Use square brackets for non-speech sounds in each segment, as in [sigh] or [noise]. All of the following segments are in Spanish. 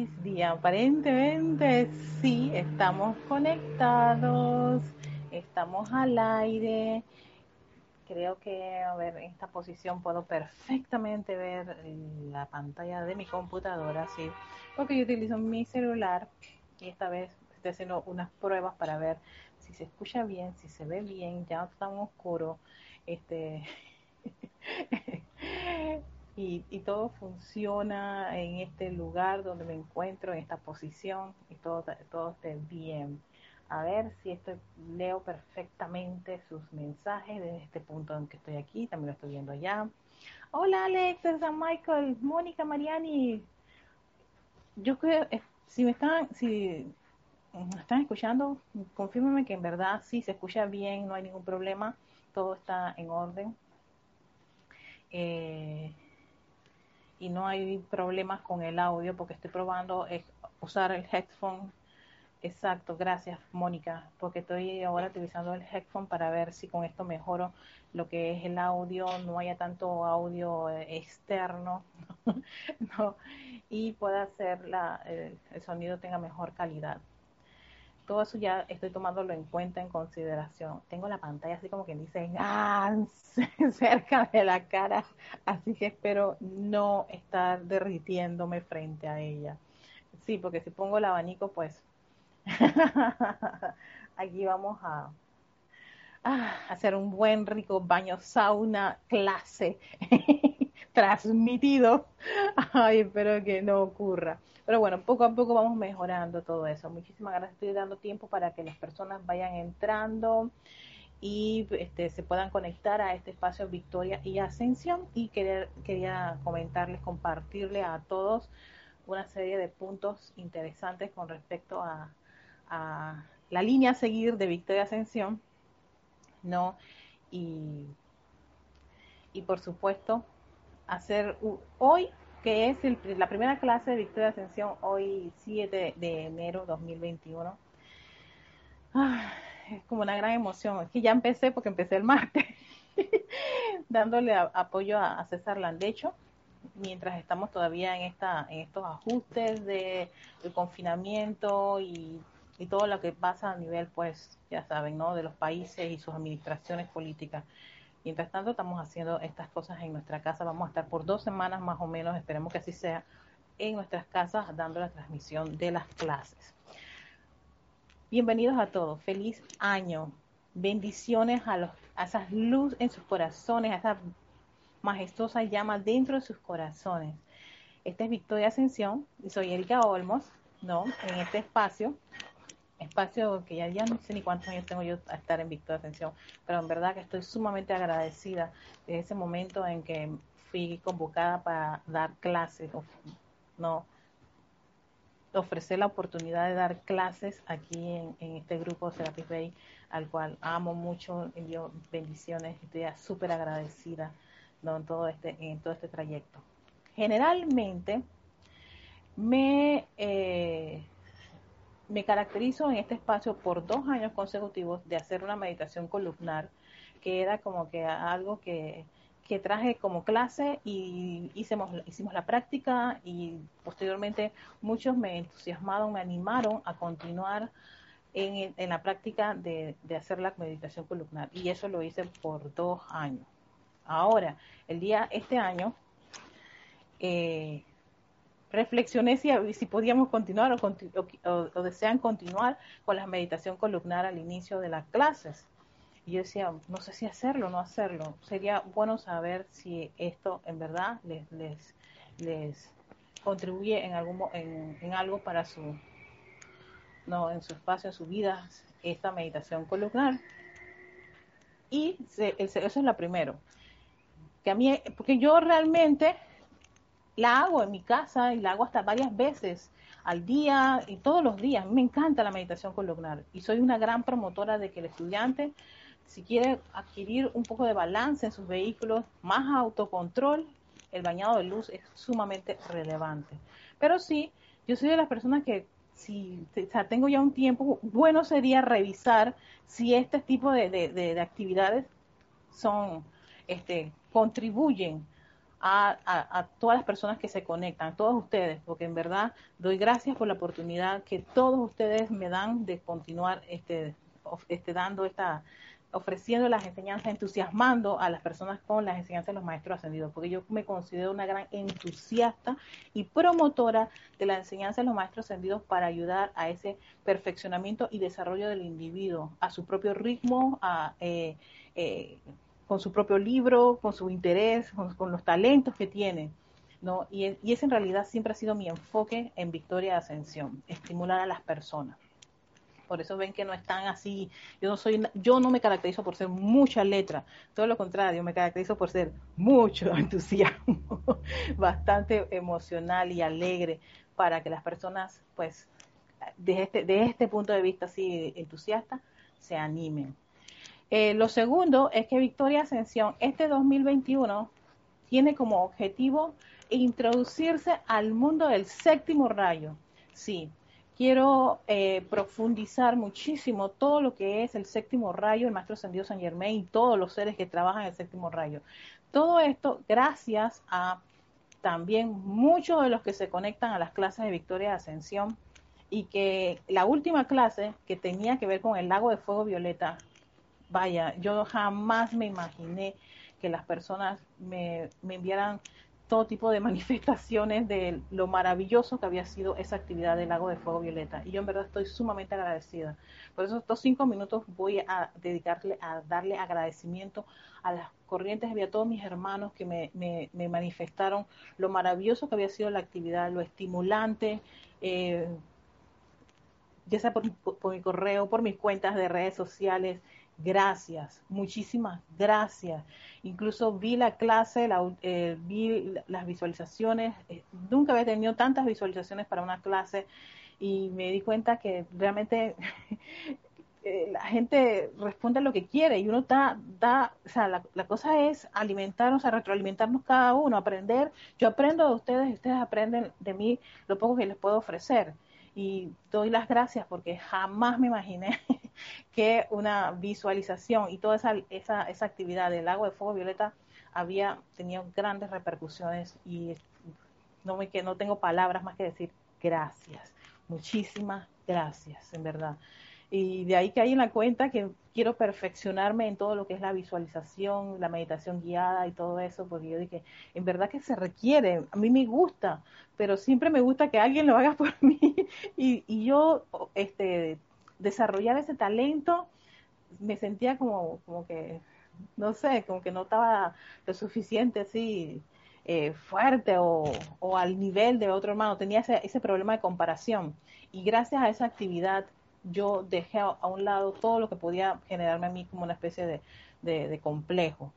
feliz día. Aparentemente sí, estamos conectados, estamos al aire. Creo que, a ver, en esta posición puedo perfectamente ver la pantalla de mi computadora, sí, porque yo utilizo mi celular y esta vez estoy haciendo unas pruebas para ver si se escucha bien, si se ve bien, ya tan oscuro. Este, [laughs] y, todo funciona en este lugar donde me encuentro, en esta posición, y todo, todo esté bien. A ver si estoy, leo perfectamente sus mensajes desde este punto en que estoy aquí, también lo estoy viendo allá. Hola Alex, San Michael, Mónica Mariani. Yo creo, eh, si me están, si me están escuchando, confírmeme que en verdad sí se escucha bien, no hay ningún problema, todo está en orden. Eh, y no hay problemas con el audio porque estoy probando usar el headphone. Exacto, gracias Mónica, porque estoy ahora utilizando el headphone para ver si con esto mejoro lo que es el audio, no haya tanto audio eh, externo [laughs] no, y pueda hacer la, el sonido tenga mejor calidad todo eso ya estoy tomándolo en cuenta, en consideración. Tengo la pantalla así como que dice, ah, [laughs] cerca de la cara, así que espero no estar derritiéndome frente a ella. Sí, porque si pongo el abanico, pues [laughs] aquí vamos a, a hacer un buen rico baño sauna clase [laughs] transmitido. [laughs] Ay, espero que no ocurra. Pero bueno, poco a poco vamos mejorando todo eso. Muchísimas gracias. Estoy dando tiempo para que las personas vayan entrando y este, se puedan conectar a este espacio Victoria y Ascensión. Y querer, quería comentarles, compartirle a todos una serie de puntos interesantes con respecto a, la línea a seguir de Victoria Ascensión. ¿no? Y, y por supuesto, hacer hoy que es la primera clase de Victoria Ascensión, hoy 7 de enero 2021. Ah, es como una gran emoción. Es que ya empecé porque empecé el martes, [laughs] dándole apoyo a, César Landecho, mientras estamos todavía en, esta, en estos ajustes de, confinamiento y, y todo lo que pasa a nivel, pues, ya saben, ¿no? De los países y sus administraciones políticas. Mientras tanto, estamos haciendo estas cosas en nuestra casa. Vamos a estar por dos semanas más o menos, esperemos que así sea, en nuestras casas dando la transmisión de las clases. Bienvenidos a todos. Feliz año. Bendiciones a, los, a esas luz en sus corazones, a esa majestuosa llama dentro de sus corazones. Esta es Victoria Ascensión y soy Erika Olmos, ¿no? En este espacio espacio que ya, ya no sé ni cuántos años tengo yo a estar en Victoria Ascensión, pero en verdad que estoy sumamente agradecida de ese momento en que fui convocada para dar clases, no, ofrecer la oportunidad de dar clases aquí en, este grupo Serapis Bay, al cual amo mucho, envío bendiciones, estoy súper agradecida en, todo este, en todo este trayecto. Generalmente me... Eh, me caracterizo en este espacio por dos años consecutivos de hacer una meditación columnar, que era como que algo que, traje como clase y hicimos, hicimos la práctica y posteriormente muchos me entusiasmaron, me animaron a continuar en, la práctica de, de, hacer la meditación columnar y eso lo hice por dos años. Ahora, el día, este año, eh, reflexioné si, si podíamos continuar o, desean continuar con la meditación columnar al inicio de las clases. Y yo decía, no sé si hacerlo o no hacerlo. Sería bueno saber si esto en verdad les, les, les contribuye en, algún, en, en algo para su, no, en su espacio, en su vida, esta meditación columnar. Y eso es la primero. Que a mí, porque yo realmente la hago en mi casa y la hago hasta varias veces al día y todos los días. Me encanta la meditación columnar y soy una gran promotora de que el estudiante, si quiere adquirir un poco de balance en sus vehículos, más autocontrol, el bañado de luz es sumamente relevante. Pero sí, yo soy de las personas que si tengo ya un tiempo, bueno sería revisar si este tipo de, de actividades son, este, contribuyen a, todas las personas que se conectan, a todos ustedes, porque en verdad doy gracias por la oportunidad que todos ustedes me dan de continuar este, este dando esta, ofreciendo las enseñanzas, entusiasmando a las personas con las enseñanzas de los maestros ascendidos, porque yo me considero una gran entusiasta y promotora de la enseñanza de los maestros ascendidos para ayudar a ese perfeccionamiento y desarrollo del individuo, a su propio ritmo, a, eh, eh, con su propio libro, con su interés, con, los talentos que tiene. ¿no? Y, ese en realidad siempre ha sido mi enfoque en Victoria de Ascensión, estimular a las personas por eso ven que no están así. Yo no soy, yo no me caracterizo por ser mucha letra, todo lo contrario, me caracterizo por ser mucho [laughs] entusiasmo, bastante emocional y alegre para que las personas, pues, de este, de este punto de vista así entusiasta, se animen. Eh, lo segundo es que Victoria Ascensión este 2021 tiene como objetivo introducirse al mundo del séptimo rayo. Sí, quiero eh, profundizar muchísimo todo lo que es el séptimo rayo, el Maestro Ascendido San Germain y todos los seres que trabajan en el séptimo rayo. Todo esto gracias a también muchos de los que se conectan a las clases de Victoria de Ascensión y que la última clase que tenía que ver con el lago de fuego violeta, vaya, yo jamás me imaginé que las personas me, me enviaran todo tipo de [laughs] manifestaciones de lo maravilloso que había sido esa actividad del lago de fuego violeta. Y yo en verdad estoy sumamente agradecida. Por eso estos cinco minutos voy a dedicarle a darle agradecimiento a las corrientes y a todos mis hermanos que me, me, manifestaron lo maravilloso que había sido la actividad, lo estimulante, eh, ya sea por, por mi correo, por mis cuentas de redes sociales, gracias, muchísimas gracias. Incluso vi la clase, eh, vi las visualizaciones, eh, nunca había tenido tantas visualizaciones para una clase y me di cuenta que realmente [laughs] eh, la gente responde a lo que quiere y uno da, da o sea, la, la, cosa es alimentarnos, a retroalimentarnos cada uno, aprender. Yo aprendo de ustedes y ustedes aprenden de mí lo poco que les puedo ofrecer y doy las gracias porque jamás me imaginé [laughs] que una visualización y toda esa, esa, esa actividad del agua de fuego violeta había tenido grandes repercusiones y no me no tengo palabras más que decir gracias, muchísimas gracias, en verdad. Y de ahí que hay en la cuenta que quiero perfeccionarme en todo lo que es la visualización, la meditación guiada y todo eso, porque yo dije, en verdad que se requiere, a mí me gusta, pero siempre me gusta que alguien lo haga [laughs] por mí y, y yo este, desarrollar ese talento me sentía como, como que, no sé, como que no estaba lo suficiente así eh, fuerte o, o, al nivel de otro hermano, tenía ese, ese problema de comparación. Y gracias a esa actividad yo dejé a, un lado todo lo que podía generarme a mí como una especie de, complejo.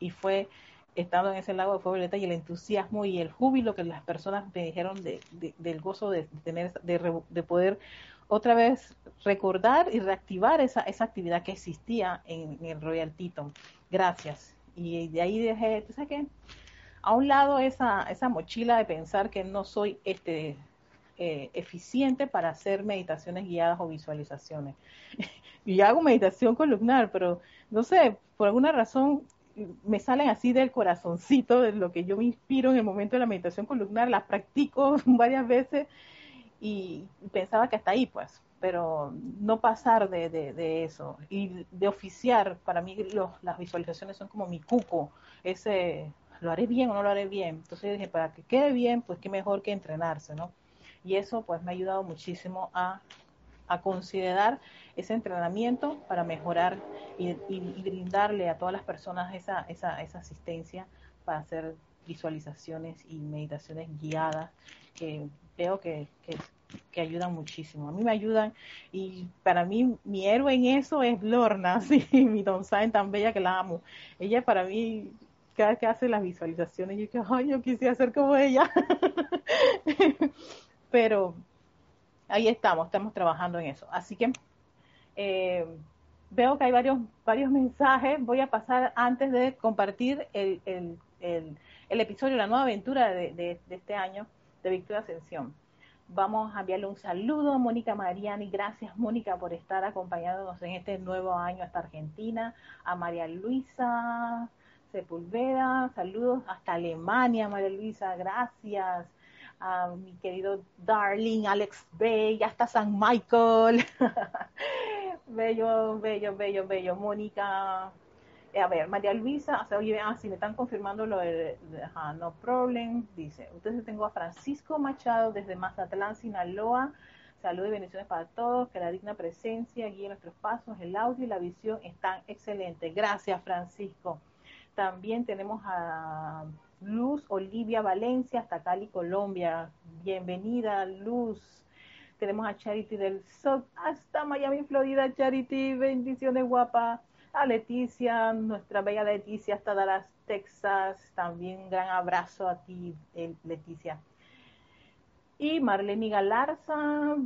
Y fue estando en ese lago de fuego violeta y el entusiasmo y el júbilo que las personas me dijeron de, del gozo de tener de, poder otra vez recordar y reactivar esa, esa actividad que existía en, el Royal Teton. Gracias. Y de ahí dejé, ¿tú sabes qué? A un lado esa, esa mochila de pensar que no soy este eh, eficiente para hacer meditaciones guiadas o visualizaciones. [laughs] y hago meditación columnar, pero no sé, por alguna razón me salen así del corazoncito de lo que yo me inspiro en el momento de la meditación columnar, las practico [laughs] varias veces y pensaba que hasta ahí pues, pero no pasar de, de, eso y de oficiar, para mí las visualizaciones son como mi cuco, ese lo haré bien o no lo haré bien, entonces dije, para que quede bien, pues qué mejor que entrenarse, ¿no? Y eso pues me ha ayudado muchísimo a, considerar ese entrenamiento para mejorar y, brindarle a todas las personas esa, esa, esa asistencia para hacer visualizaciones y meditaciones guiadas que veo que, que, ayudan muchísimo. A mí me ayudan y para mí mi héroe en eso es Lorna, [laughs] sí, mi Don tan bella que la amo. Ella para mí, cada vez que hace las visualizaciones, yo que, ay, yo quisiera ser como ella. [laughs] pero ahí estamos, estamos trabajando en eso. Así que eh, veo que hay varios, varios mensajes. Voy a pasar antes de compartir el, el, el, episodio, la nueva aventura de, de, este año de Victoria Ascensión. Vamos a enviarle un saludo a Mónica Mariani. Gracias, Mónica, por estar acompañándonos en este nuevo año hasta Argentina. A María Luisa Sepulveda, saludos hasta Alemania, María Luisa, gracias. A mi querido Darling, Alex Bay, hasta San Michael. [laughs] bello, bello, bello, bello. Mónica, eh, a ver, María Luisa, oye, ah, si me están confirmando lo de, no problem, dice, entonces tengo a Francisco Machado desde Mazatlán, Sinaloa, salud y bendiciones para todos, que la digna presencia guíe nuestros pasos, el audio y la visión están excelentes. Gracias, Francisco. También tenemos a Luz Olivia Valencia, hasta Cali, Colombia. Bienvenida, Luz. Tenemos a Charity del SOC hasta Miami, Florida. Charity, bendiciones guapa a Leticia, nuestra bella Leticia hasta Dallas, Texas. También un gran abrazo a ti, eh, Leticia. Y Marlene Galarza,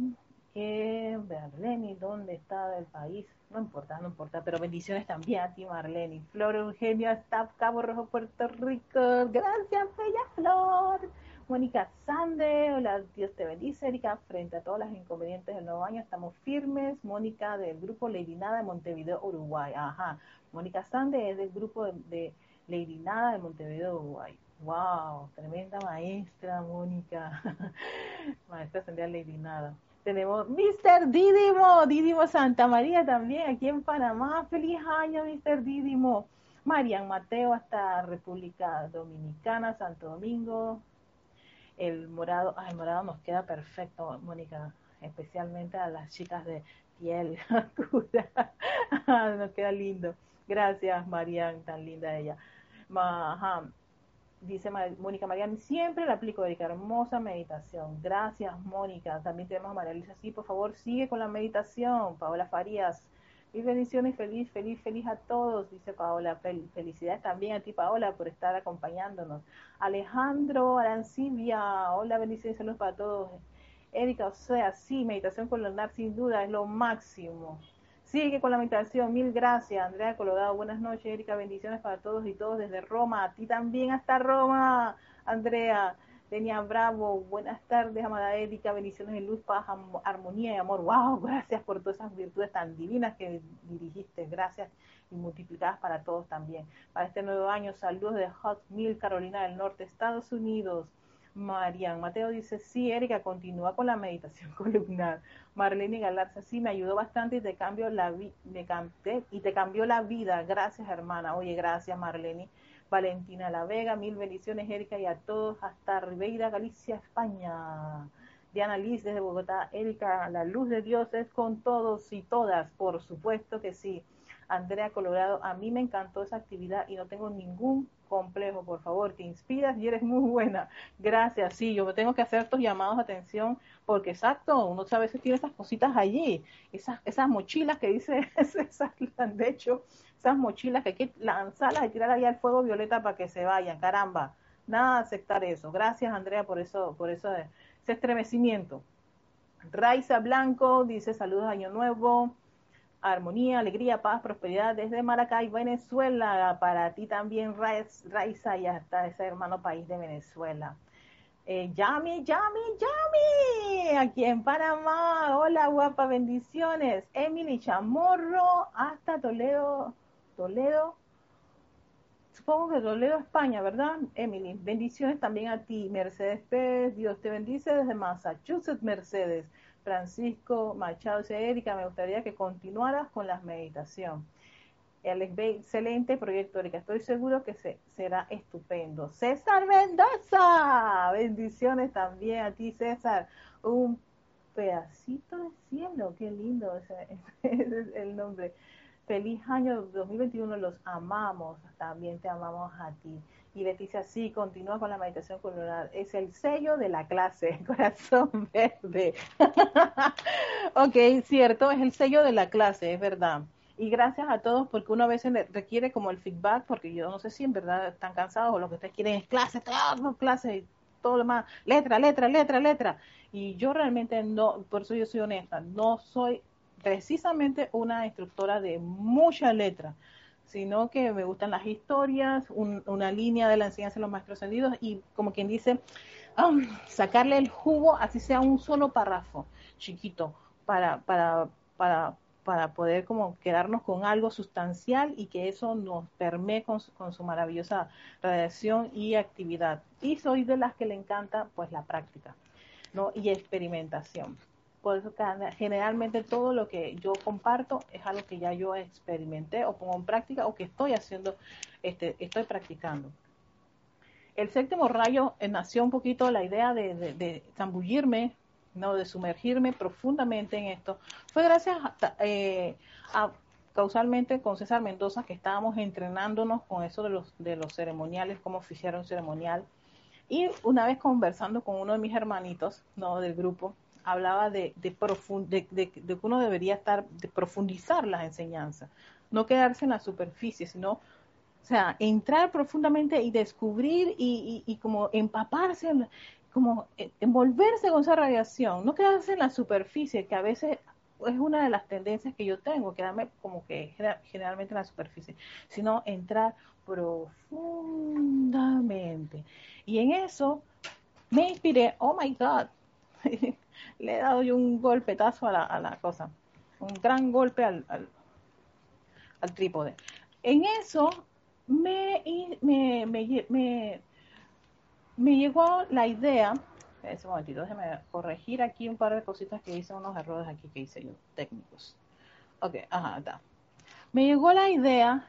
eh, Marlene, ¿dónde está el país? No importa, no importa, pero bendiciones también a ti, Marlene. Flor Eugenio, hasta Cabo Rojo, Puerto Rico. Gracias, bella Flor. Mónica Sande, hola, Dios te bendice, Erika, frente a todos los inconvenientes del nuevo año, estamos firmes. Mónica del grupo Lady Nada de Montevideo, Uruguay. Ajá, Mónica Sande es del grupo de, Lady Nada de Montevideo, Uruguay. Wow, tremenda maestra, Mónica. [laughs] maestra Sandra Lady Nada. Tenemos Mr. Didimo, Didimo Santa María también, aquí en Panamá. Feliz año, Mr. Didimo. Marian Mateo hasta República Dominicana, Santo Domingo, el morado, ay, el morado nos queda perfecto, Mónica, especialmente a las chicas de piel [laughs] oscura, nos queda lindo. Gracias, Marian, tan linda ella. Dice Mónica Marian, siempre la aplico, Erika, hermosa meditación. Gracias, Mónica. También tenemos a María Luisa, sí, por favor, sigue con la meditación. Paola Farías, Mil bendiciones, feliz, feliz, feliz a todos, dice Paola. felicidades también a ti, Paola, por estar acompañándonos. Alejandro Arancibia, hola, bendiciones, saludos para todos. Erika, o sea, sí, meditación columnar sin duda es lo máximo. Sigue con la meditación, mil gracias. Andrea Colorado, buenas noches, Erika, bendiciones para todos y todos desde Roma. A ti también hasta Roma, Andrea. Denia Bravo, buenas tardes, amada Erika, bendiciones de luz, paz, armonía y amor. ¡Wow! Gracias por todas esas virtudes tan divinas que dirigiste. Gracias y multiplicadas para todos también. Para este nuevo año, saludos de Hot Mill, Carolina del Norte, Estados Unidos. Marian Mateo dice, sí, Erika, continúa con la meditación [laughs] columnar. Marlene Galarza, sí, me ayudó bastante y te cambió la, vida, y te cambió la vida. Gracias, hermana. Oye, gracias, Marlene. Valentina La Vega, mil bendiciones, Erika, y a todos hasta Ribeira, Galicia, España. Diana Liz desde Bogotá, Erika, la luz de Dios es con todos y todas, por supuesto que sí. Andrea Colorado, a mí me encantó esa actividad y no tengo ningún complejo, por favor, te inspiras y eres muy buena. Gracias, sí, yo tengo que hacer estos llamados de atención porque exacto, uno a veces tiene esas cositas allí, esas, esas mochilas que dice, [laughs] esas, de hecho, esas mochilas que hay que lanzarlas y tirar ahí al fuego violeta para que se vayan, caramba, nada de aceptar eso. Gracias Andrea por eso, por eso ese estremecimiento. Raiza Blanco dice saludos año nuevo, armonía, alegría, paz, prosperidad desde Maracay, Venezuela, para ti también Raiza y hasta ese hermano país de Venezuela. Eh, Yami, Yami, Yami, aquí en Panamá. Hola, guapa, bendiciones. Emily Chamorro, hasta Toledo, Toledo, supongo que Toledo, España, ¿verdad? Emily, bendiciones también a ti. Mercedes Pérez, Dios te bendice desde Massachusetts, Mercedes. Francisco Machado dice, Erika, me gustaría que continuaras con la meditación. Alex excelente proyecto, Erika. Estoy seguro que se, será estupendo. César Mendoza, bendiciones también a ti, César. Un pedacito de cielo, qué lindo ese, [laughs] es el nombre. Feliz año 2021, los amamos, también te amamos a ti. Y Leticia, sí, continúa con la meditación colonial. Es el sello de la clase, [laughs] corazón verde. [laughs] ok, cierto, es el sello de la clase, es verdad. Y gracias a todos, porque uno a veces requiere como el feedback, porque yo no sé si en verdad están cansados o lo que ustedes quieren es clase, todo, clase, todo lo demás, letra, letra, letra, letra. Y yo realmente no, por eso yo soy honesta, no soy precisamente una instructora de mucha letra, sino que me gustan las historias, una línea de la enseñanza de los maestros ascendidos y como quien dice, um, sacarle el jugo, así sea un solo párrafo chiquito, para, para, para para poder como quedarnos con algo sustancial y que eso nos permee con su, maravillosa radiación y actividad. Y soy de las que le encanta pues la práctica, ¿no? Y experimentación. Por eso generalmente todo lo que yo comparto es algo que ya yo experimenté o pongo en práctica o que estoy haciendo, este, estoy practicando. El séptimo rayo eh, nació un poquito la idea de, de zambullirme ¿no? de sumergirme profundamente en esto, fue gracias eh, a, causalmente con César Mendoza que estábamos entrenándonos con eso de los, de los ceremoniales, cómo oficiar un ceremonial. Y una vez conversando con uno de mis hermanitos ¿no? del grupo, hablaba de, de, de, que uno debería estar, de profundizar las enseñanzas, no quedarse en la superficie, sino o sea, entrar profundamente y descubrir y, y, como empaparse como envolverse con esa radiación, no quedarse en la superficie, que a veces es una de las tendencias que yo tengo, quedarme como que generalmente en la superficie, sino entrar profundamente. Y en eso me inspiré, oh my God, [laughs] le he dado yo un golpetazo a la, a la cosa, un gran golpe al, al, trípode. En eso me, me, me, me me llegó la idea, ese momentito, déjeme corregir aquí un par de cositas que hice, unos errores aquí que hice yo, técnicos. Ok, ajá, está. Me llegó la idea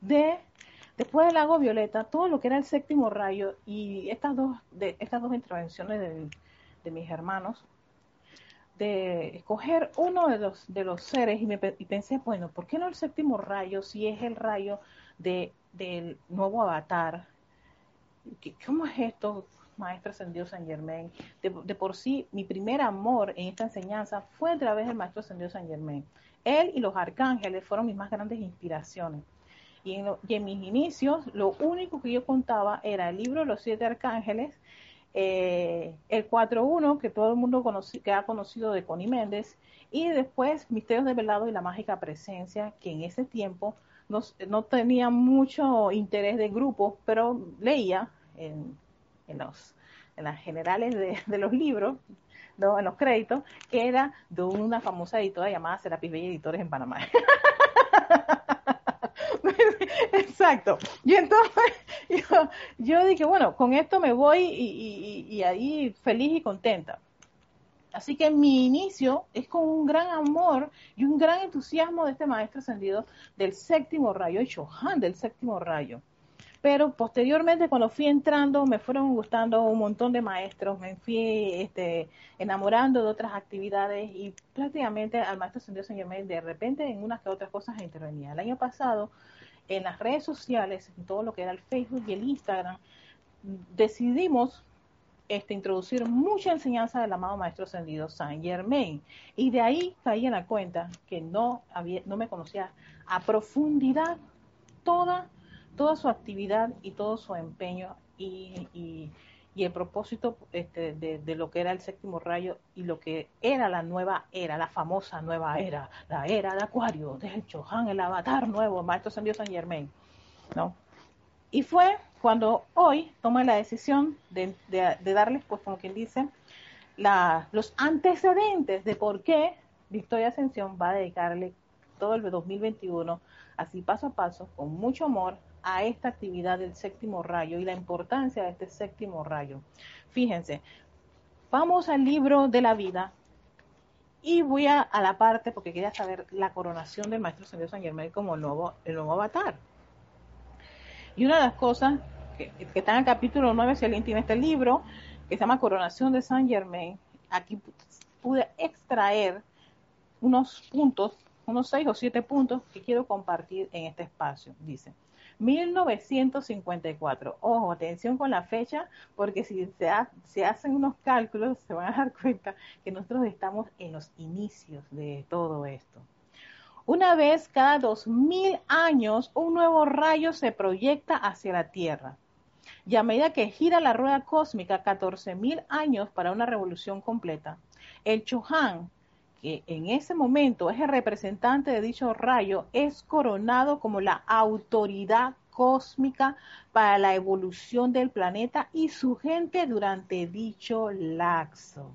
de, después del lago Violeta, todo lo que era el séptimo rayo y estas dos, de, estas dos intervenciones de, mis hermanos, de escoger uno de los, de los seres y, me, y pensé, bueno, ¿por qué no el séptimo rayo si es el rayo de, del nuevo avatar? ¿cómo es esto, Maestro Ascendido San Germain? De, por sí, mi primer amor en esta enseñanza fue a través del Maestro Ascendido San Germain. Él y los arcángeles fueron mis más grandes inspiraciones. Y en, mis inicios, lo único que yo contaba era el libro Los Siete Arcángeles, eh, el 4.1, que todo el mundo que ha conocido de Connie Méndez, y después Misterios de Velado y la Mágica Presencia, que en ese tiempo no, tenía mucho interés de grupo, pero leía en, en, los, en las generales de, los libros, ¿no? en los créditos, que era de una famosa editora llamada Serapis Bella Editores en Panamá. [laughs] [laughs] Exacto. Y entonces [laughs] yo, yo, dije, bueno, con esto me voy y, y ahí feliz y contenta. Así que mi inicio es con un gran amor y un gran entusiasmo de este maestro ascendido del séptimo rayo, Chohan del séptimo rayo. Pero posteriormente, cuando fui entrando, me fueron gustando un montón de maestros, me fui este, enamorando de otras actividades y prácticamente al maestro ascendido Señor Germain de repente en unas que otras cosas intervenía. El año pasado, en las redes sociales, en todo lo que era el Facebook y el Instagram, decidimos este, introducir mucha enseñanza del amado Maestro Ascendido Saint Germain. Y de ahí caí en la cuenta que no, había, no me conocía a profundidad toda, toda su actividad y todo su empeño y, y, el propósito este, de, lo que era el séptimo rayo y lo que era la nueva era, la famosa nueva era, la era de Acuario, de Chohan, el avatar nuevo, Maestro Ascendido Saint Germain. ¿no? Y fue cuando hoy tomé la decisión de, darles, pues como quien dice, los antecedentes de por qué Victoria Ascensión va a dedicarle todo el 2021, así paso a paso, con mucho amor, a esta actividad del séptimo rayo y la importancia de este séptimo rayo. Fíjense, vamos al libro de la vida y voy a, la parte, porque quería saber la coronación del Maestro Señor San Germán como nuevo, el nuevo avatar. Y una de las cosas que, está en el capítulo 9, si alguien tiene este libro, que se llama Coronación de Saint Germain, aquí pude extraer unos puntos, unos seis o siete puntos que quiero compartir en este espacio. Dice, 1954. Ojo, atención con la fecha, porque si se, hacen unos cálculos, se van a dar cuenta que nosotros estamos en los inicios de todo esto. Una vez cada dos mil años, un nuevo rayo se proyecta hacia la Tierra. Y a medida que gira la rueda cósmica 14.000 años para una revolución completa, el Chohan, que en ese momento es el representante de dicho rayo, es coronado como la autoridad cósmica para la evolución del planeta y su gente durante dicho laxo.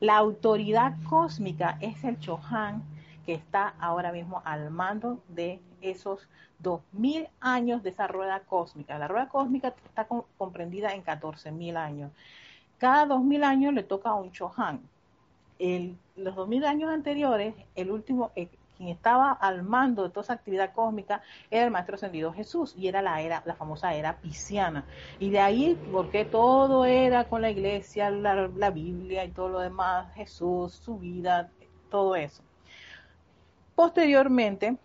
La autoridad cósmica es el Chohan que está ahora mismo al mando de esos dos mil años de esa rueda cósmica. La rueda cósmica está comprendida en catorce mil años. Cada dos mil años le toca a un Chohan. El, los dos mil años anteriores, el último, eh, quien estaba al mando de toda esa actividad cósmica era el Maestro Ascendido Jesús y era la era, la famosa era pisciana. Y de ahí, porque todo era con la iglesia, la, la Biblia y todo lo demás, Jesús, su vida, todo eso. Posteriormente,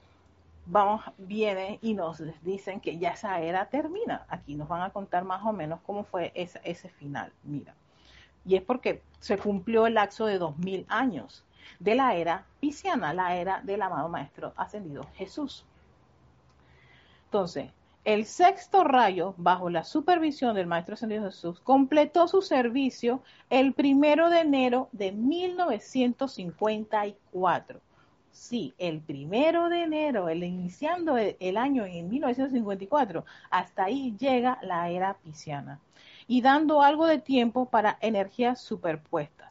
vamos, viene y nos dicen que ya esa era termina. Aquí nos van a contar más o menos cómo fue ese final. Mira. Y es porque se cumplió el lapso de dos mil años de la era pisciana, la era del amado Maestro ascendido Jesús. Entonces, el sexto rayo, bajo la supervisión del Maestro ascendido Jesús, completó su servicio el primero de enero de 1954. Sí, el primero de enero, el iniciando el año en 1954, hasta ahí llega la era pisciana y dando algo de tiempo para energías superpuestas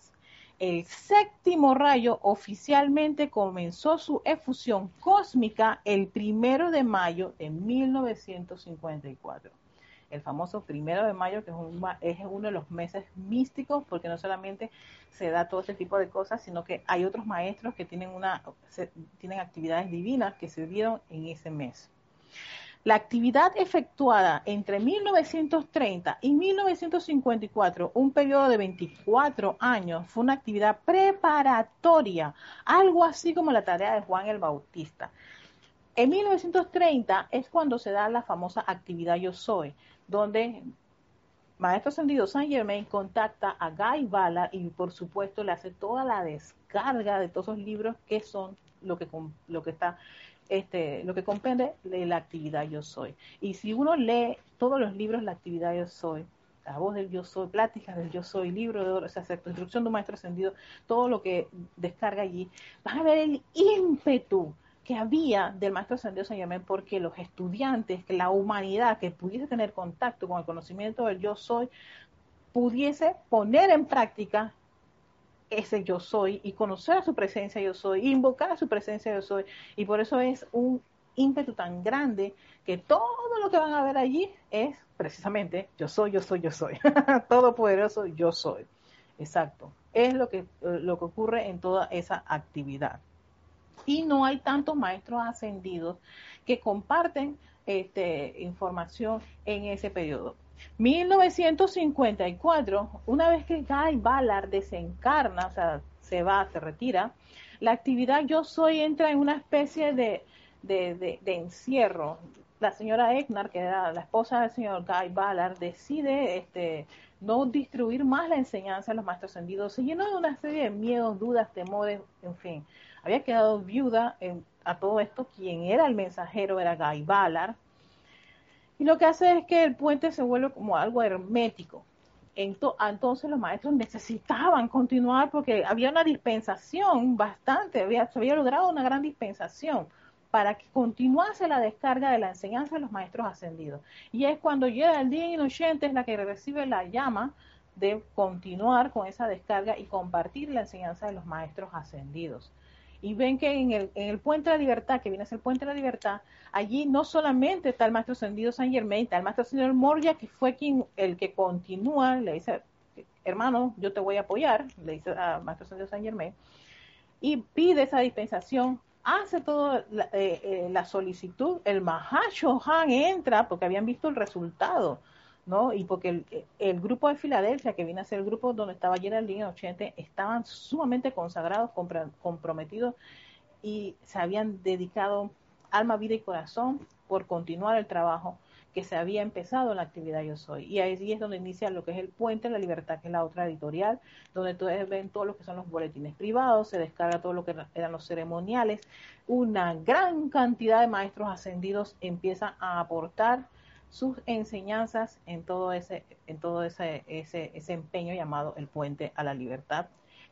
el séptimo rayo oficialmente comenzó su efusión cósmica el primero de mayo de 1954. El famoso primero de mayo, que es, uno de los meses místicos, porque no solamente se da todo este tipo de cosas, sino que hay otros maestros que tienen, una, tienen actividades divinas que se dieron en ese mes. La actividad efectuada entre 1930 y 1954, un periodo de 24 años, fue una actividad preparatoria, algo así como la tarea de Juan el Bautista. En 1930 es cuando se da la famosa actividad Yo Soy, donde Maestro Ascendido San Germain contacta a Guy Ballard y por supuesto le hace toda la descarga de todos esos libros que son lo que, lo que está este, lo que comprende la actividad yo soy. Y si uno lee todos los libros, la actividad yo soy, la voz del yo soy, pláticas del yo soy, libro de o sea, instrucción de un maestro ascendido, todo lo que descarga allí, vas a ver el ímpetu que había del maestro ascendido San Germán porque los estudiantes, la humanidad que pudiese tener contacto con el conocimiento del yo soy, pudiese poner en práctica ese yo soy y conocer a su presencia yo soy, invocar a su presencia yo soy. Y por eso es un ímpetu tan grande que todo lo que van a ver allí es precisamente yo soy, yo soy, yo soy. [laughs] Todopoderoso yo soy. Exacto. Es lo que, lo que ocurre en toda esa actividad. Y no hay tantos maestros ascendidos que comparten este, información en ese periodo. 1954, una vez que Guy Ballard desencarna, o sea, se va, se retira, la actividad Yo Soy entra en una especie de, de, encierro. La señora Egnar, que era la esposa del señor Guy Ballard, decide este, no distribuir más la enseñanza de los maestros ascendidos. Se llenó de una serie de miedos, dudas, temores, en fin. Había quedado viuda a todo esto. Quien era el mensajero era Guy Ballard y lo que hace es que el puente se vuelve como algo hermético. Entonces los maestros necesitaban continuar porque había una dispensación bastante, había, se había logrado una gran dispensación para que continuase la descarga de la enseñanza de los maestros ascendidos. Y es cuando llega el día inocente, es la que recibe la llama de continuar con esa descarga y compartir la enseñanza de los maestros ascendidos y ven que en el, en el Puente de la Libertad, que viene a ser el Puente de la Libertad, allí no solamente está el maestro ascendido San Germain, está el maestro ascendido Moria, que fue quien el que continúa, le dice, hermano, yo te voy a apoyar, le dice al maestro ascendido San Germain, y pide esa dispensación, hace toda la, eh, eh, la solicitud, el Mahashohan entra porque habían visto el resultado ¿no? Y porque el, grupo de Filadelfia, que viene a ser el grupo donde estaba Geraldine 80, estaban sumamente consagrados, comprometidos y se habían dedicado alma, vida y corazón por continuar el trabajo que se había empezado en la actividad Yo Soy. Y ahí es donde inicia lo que es el Puente de la Libertad, que es la otra editorial, donde ustedes ven todo lo que son los boletines privados, se descarga todo lo que eran los ceremoniales. Una gran cantidad de maestros ascendidos empiezan a aportar sus enseñanzas en todo ese, en todo ese, ese, ese empeño llamado el puente a la libertad,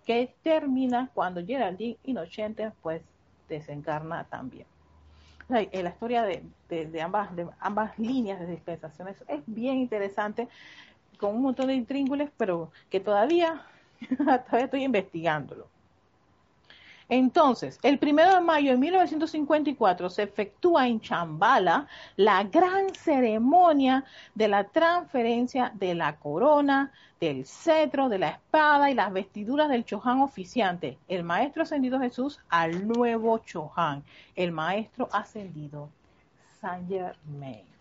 que termina cuando Geraldine Inocente pues desencarna también. La, la historia de, de, ambas, de ambas líneas de dispensaciones es bien interesante, con un montón de intríngules, pero que todavía, [laughs] todavía estoy investigándolo. Entonces, el primero de mayo de 1954 se efectúa en Chambala la gran ceremonia de la transferencia de la corona, del cetro, de la espada y las vestiduras del Chohan oficiante, el maestro ascendido Jesús, al nuevo Chohan, el maestro ascendido Saint Germain.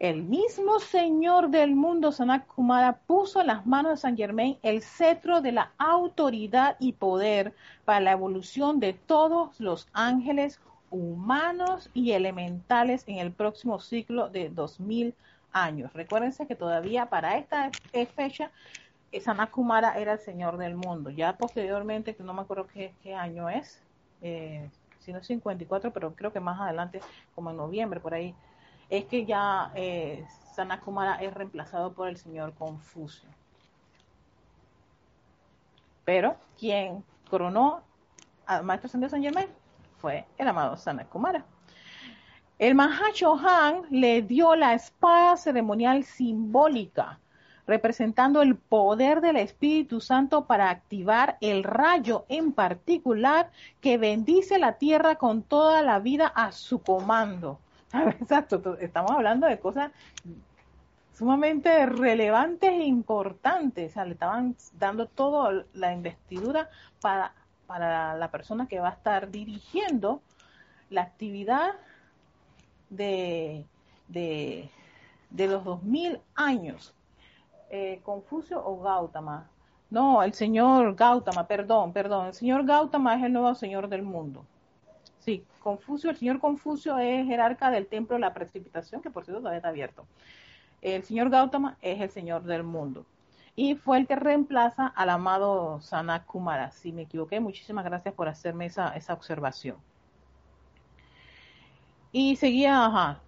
El mismo Señor del mundo, Sanat Kumara, puso en las manos de San Germain el cetro de la autoridad y poder para la evolución de todos los ángeles humanos y elementales en el próximo ciclo de 2000 años. Recuérdense que todavía para esta fecha Sanat Kumara era el Señor del mundo. Ya posteriormente, que no me acuerdo qué, año es, eh, si no 54, pero creo que más adelante, como en noviembre, por ahí, es que ya eh, Sanakumara es reemplazado por el señor Confucio. Pero quien coronó al maestro San San Germain fue el amado Sanakumara. El Mahachohan le dio la espada ceremonial simbólica, representando el poder del Espíritu Santo para activar el rayo en particular que bendice la tierra con toda la vida a su comando. [laughs] Exacto, estamos hablando de cosas sumamente relevantes e importantes. O sea, le estaban dando toda la investidura para, para la persona que va a estar dirigiendo la actividad de, de, de los 2000 años. Eh, Confucio o Gautama. No, el señor Gautama, perdón, perdón. El señor Gautama es el nuevo señor del mundo. Sí, Confucio, el señor Confucio es jerarca del templo de la precipitación, que por cierto todavía está abierto. El señor Gautama es el señor del mundo. Y fue el que reemplaza al amado Sanat Kumara. Si me equivoqué, muchísimas gracias por hacerme esa, esa observación. Y seguía, ajá.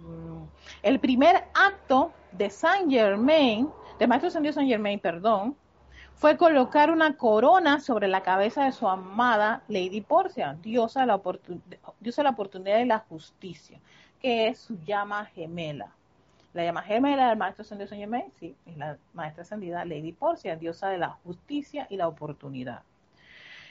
Mm, el primer acto de Saint Germain, de Maestro San Dios Saint Germain, perdón, fue colocar una corona sobre la cabeza de su amada Lady Porcia, diosa de la, diosa la oportunidad y la justicia, que es su llama gemela. La llama gemela del maestro ascendido Señor May, sí, es la maestra ascendida Lady Porcia, diosa de la justicia y la oportunidad.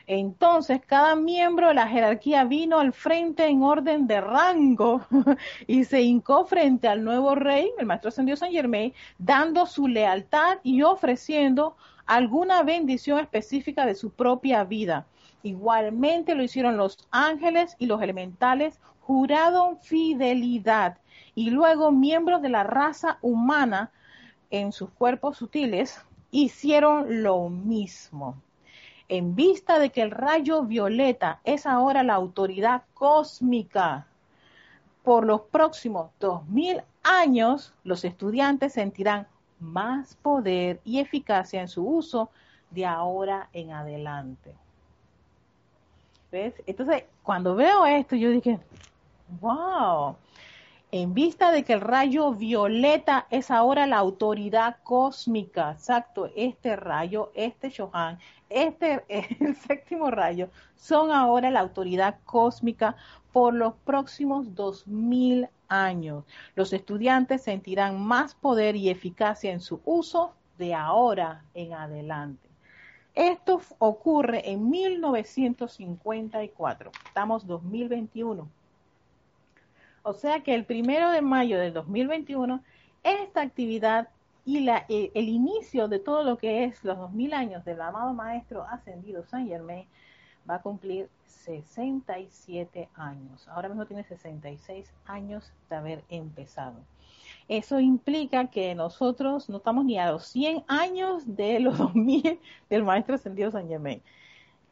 Entonces, cada miembro de la jerarquía vino al frente en orden de rango [laughs] y se hincó frente al nuevo rey, el maestro ascendido San Germain, dando su lealtad y ofreciendo alguna bendición específica de su propia vida. Igualmente lo hicieron los ángeles y los elementales, juraron fidelidad y luego miembros de la raza humana en sus cuerpos sutiles hicieron lo mismo. En vista de que el rayo violeta es ahora la autoridad cósmica por los próximos dos mil años, los estudiantes sentirán más poder y eficacia en su uso de ahora en adelante. ¿Ves? Entonces, cuando veo esto, yo dije, wow, en vista de que el rayo violeta es ahora la autoridad cósmica, exacto, este rayo, este Shohan, este, [laughs] el séptimo rayo, son ahora la autoridad cósmica por los próximos dos mil años. Los estudiantes sentirán más poder y eficacia en su uso de ahora en adelante. Esto ocurre en 1954. Estamos 2021. O sea que el primero de mayo del 2021, esta actividad y eh, el inicio de todo lo que es los 2000 años del amado maestro ascendido Saint Germain va a cumplir 67 años. Ahora mismo tiene 66 años de haber empezado. Eso implica que nosotros no estamos ni a los 100 años de los 2000 del Maestro Ascendido San Germain.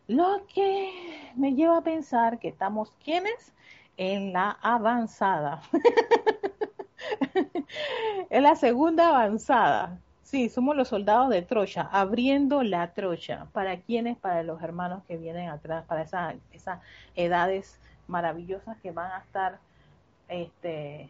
Lo que me lleva a pensar que estamos, ¿quiénes? En la avanzada. [laughs] en la segunda avanzada. Sí, somos los soldados de Troya, abriendo la Troya. ¿Para quiénes? Para los hermanos que vienen atrás, para esas, esas edades maravillosas que van a estar este,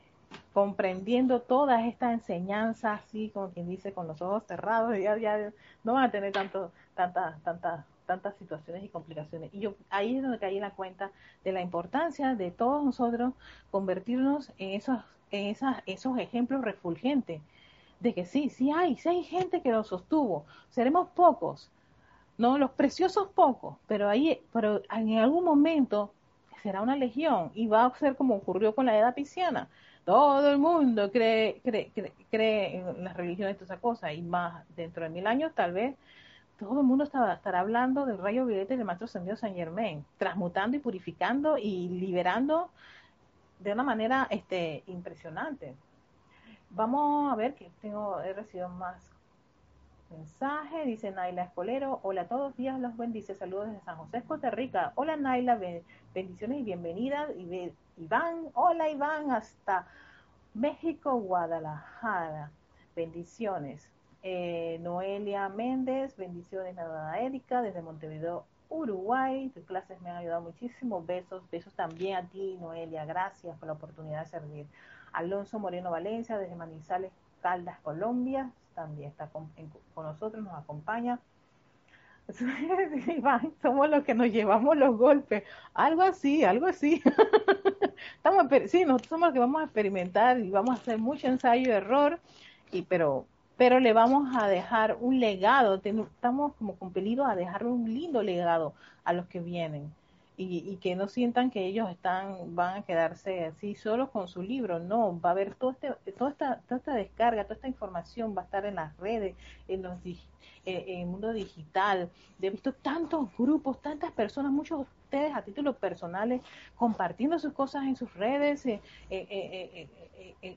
comprendiendo todas estas enseñanzas, así como quien dice, con los ojos cerrados, ya, ya no van a tener tanto, tantas, tantas, tantas situaciones y complicaciones. Y yo ahí es donde caí la cuenta de la importancia de todos nosotros convertirnos en esos, en esas, esos ejemplos refulgentes de que sí, sí hay, sí hay gente que lo sostuvo. Seremos pocos, no los preciosos pocos, pero ahí, pero en algún momento será una legión y va a ser como ocurrió con la edad pisciana. Todo el mundo cree, cree, cree, en las religiones, toda esa cosa, y más dentro de mil años tal vez todo el mundo estará, hablando del rayo violeta del maestro ascendido San Germain, transmutando y purificando y liberando de una manera este, impresionante. Vamos a ver que tengo, he recibido más mensajes. Dice Naila Escolero. Hola todos, días los bendice. Saludos desde San José, Costa Rica. Hola Naila, bendiciones y bienvenida. Y Iván, hola Iván, hasta México, Guadalajara. Bendiciones. Eh, Noelia Méndez, bendiciones, nada Erika, desde Montevideo, Uruguay. Tus clases me han ayudado muchísimo. Besos, besos también a ti, Noelia. Gracias por la oportunidad de servir. Alonso Moreno Valencia, desde Manizales, Caldas, Colombia, también está con, nosotros, nos acompaña. [laughs] somos los que nos llevamos los golpes, algo así, algo así. [laughs] Estamos, sí, nosotros somos los que vamos a experimentar y vamos a hacer mucho ensayo y error, y, pero, pero le vamos a dejar un legado, estamos como compelidos a dejar un lindo legado a los que vienen y, que no sientan que ellos están van a quedarse así solos con su libro. No va a haber todo este, toda esta toda esta descarga toda esta información va a estar en las redes en los eh, en el mundo digital. He visto tantos grupos tantas personas muchos de ustedes a título personales compartiendo sus cosas en sus redes eh, eh,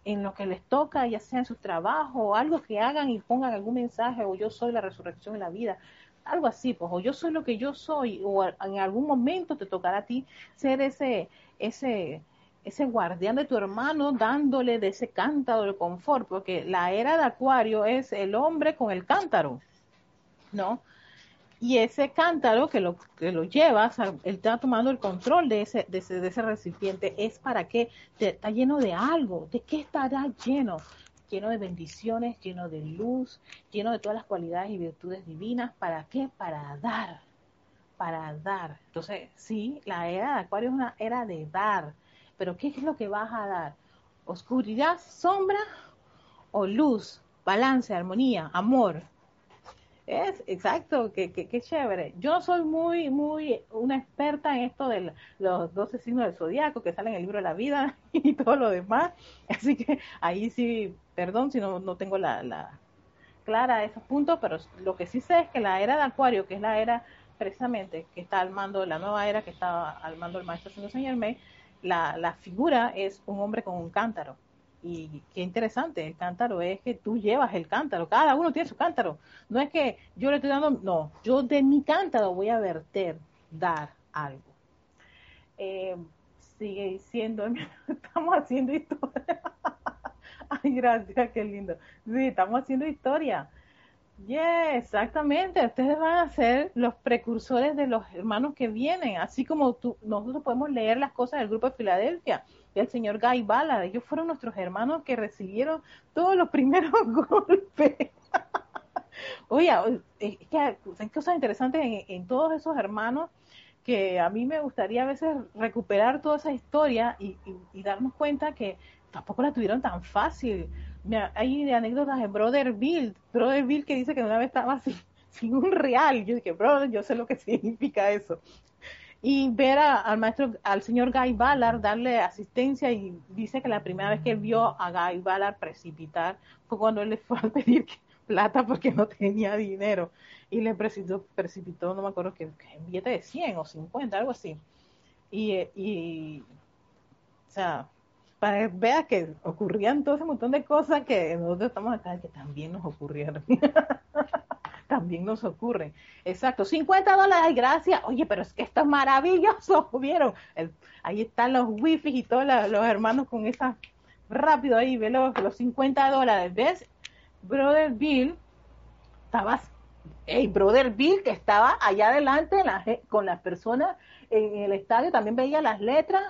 en lo que les toca ya sea en su trabajo o algo que hagan y pongan algún mensaje o yo soy la resurrección en la vida algo así, pues, o yo soy lo que yo soy, o en algún momento te tocará a ti ser ese, ese, ese guardián de tu hermano dándole de ese cántaro de confort, porque la era de Acuario es el hombre con el cántaro, ¿no? Y ese cántaro que lo, que lo llevas, él está tomando el control de ese, de ese, de ese recipiente, es para que está lleno de algo, ¿de qué estará lleno? Lleno de bendiciones, lleno de luz, lleno de todas las cualidades y virtudes divinas. ¿Para qué? Para dar, para dar. Entonces, sí, la era de Acuario es una era de dar, pero ¿qué es lo que vas a dar? ¿Oscuridad, sombra o luz? Balance, armonía, amor. Es exacto, que, que, chévere. Yo soy muy, muy una experta en esto de los 12 signos del zodiaco que salen en el libro de la vida [laughs] y todo lo demás. Así que ahí sí, perdón si no, no tengo la, la clara esos puntos, pero lo que sí sé es que la era de Acuario, que es la era precisamente que está al mando, la nueva era que está al mando del maestro Señor Señor la, la figura es un hombre con un cántaro y qué interesante, el cántaro es que tú llevas el cántaro, cada uno tiene su cántaro. No es que yo le estoy dando, no, yo de mi cántaro voy a verter, dar algo. Eh, sigue diciendo, [laughs] estamos haciendo historia. [laughs] Ay, gracias, qué lindo. Sí, estamos haciendo historia. Yeah, exactamente. Ustedes van a ser los precursores de los hermanos que vienen, así como nosotros podemos leer las cosas del grupo de Filadelfia el señor Guy Ballard. Ellos fueron nuestros hermanos que recibieron todos los [laughs] primeros golpes. [laughs] Oye, es que hay cosas interesantes en, todos esos hermanos que a mí me gustaría a veces recuperar toda esa historia y, darnos cuenta que tampoco la tuvieron tan fácil. hay anécdotas de Brother Bill, Brother Bill que dice que una vez estaba [laughs] sin, sin un real. Yo dije, brother, yo sé lo que [laughs] significa eso y ver al maestro, al señor Guy Ballard darle asistencia y dice que la primera vez que él vio a Guy Ballard precipitar fue cuando él le fue a [laughs] pedir plata porque no tenía dinero y le precipitó, precipitó no me acuerdo que, un billete de 100 o 50, algo así. Y, y o sea, para que vea que ocurrían todo ese montón de cosas que nosotros estamos acá que también nos ocurrieron. [laughs] también nos ocurre. Exacto, 50 dólares, gracias. Oye, pero es que esto es maravilloso, [laughs] ¿vieron? ahí están los wifi y todos los hermanos con esa, rápido ahí, ve los, los 50 dólares, ¿ves? Brother Bill, estabas, hey, Brother Bill, que estaba allá adelante con las personas en el estadio, también veía las letras,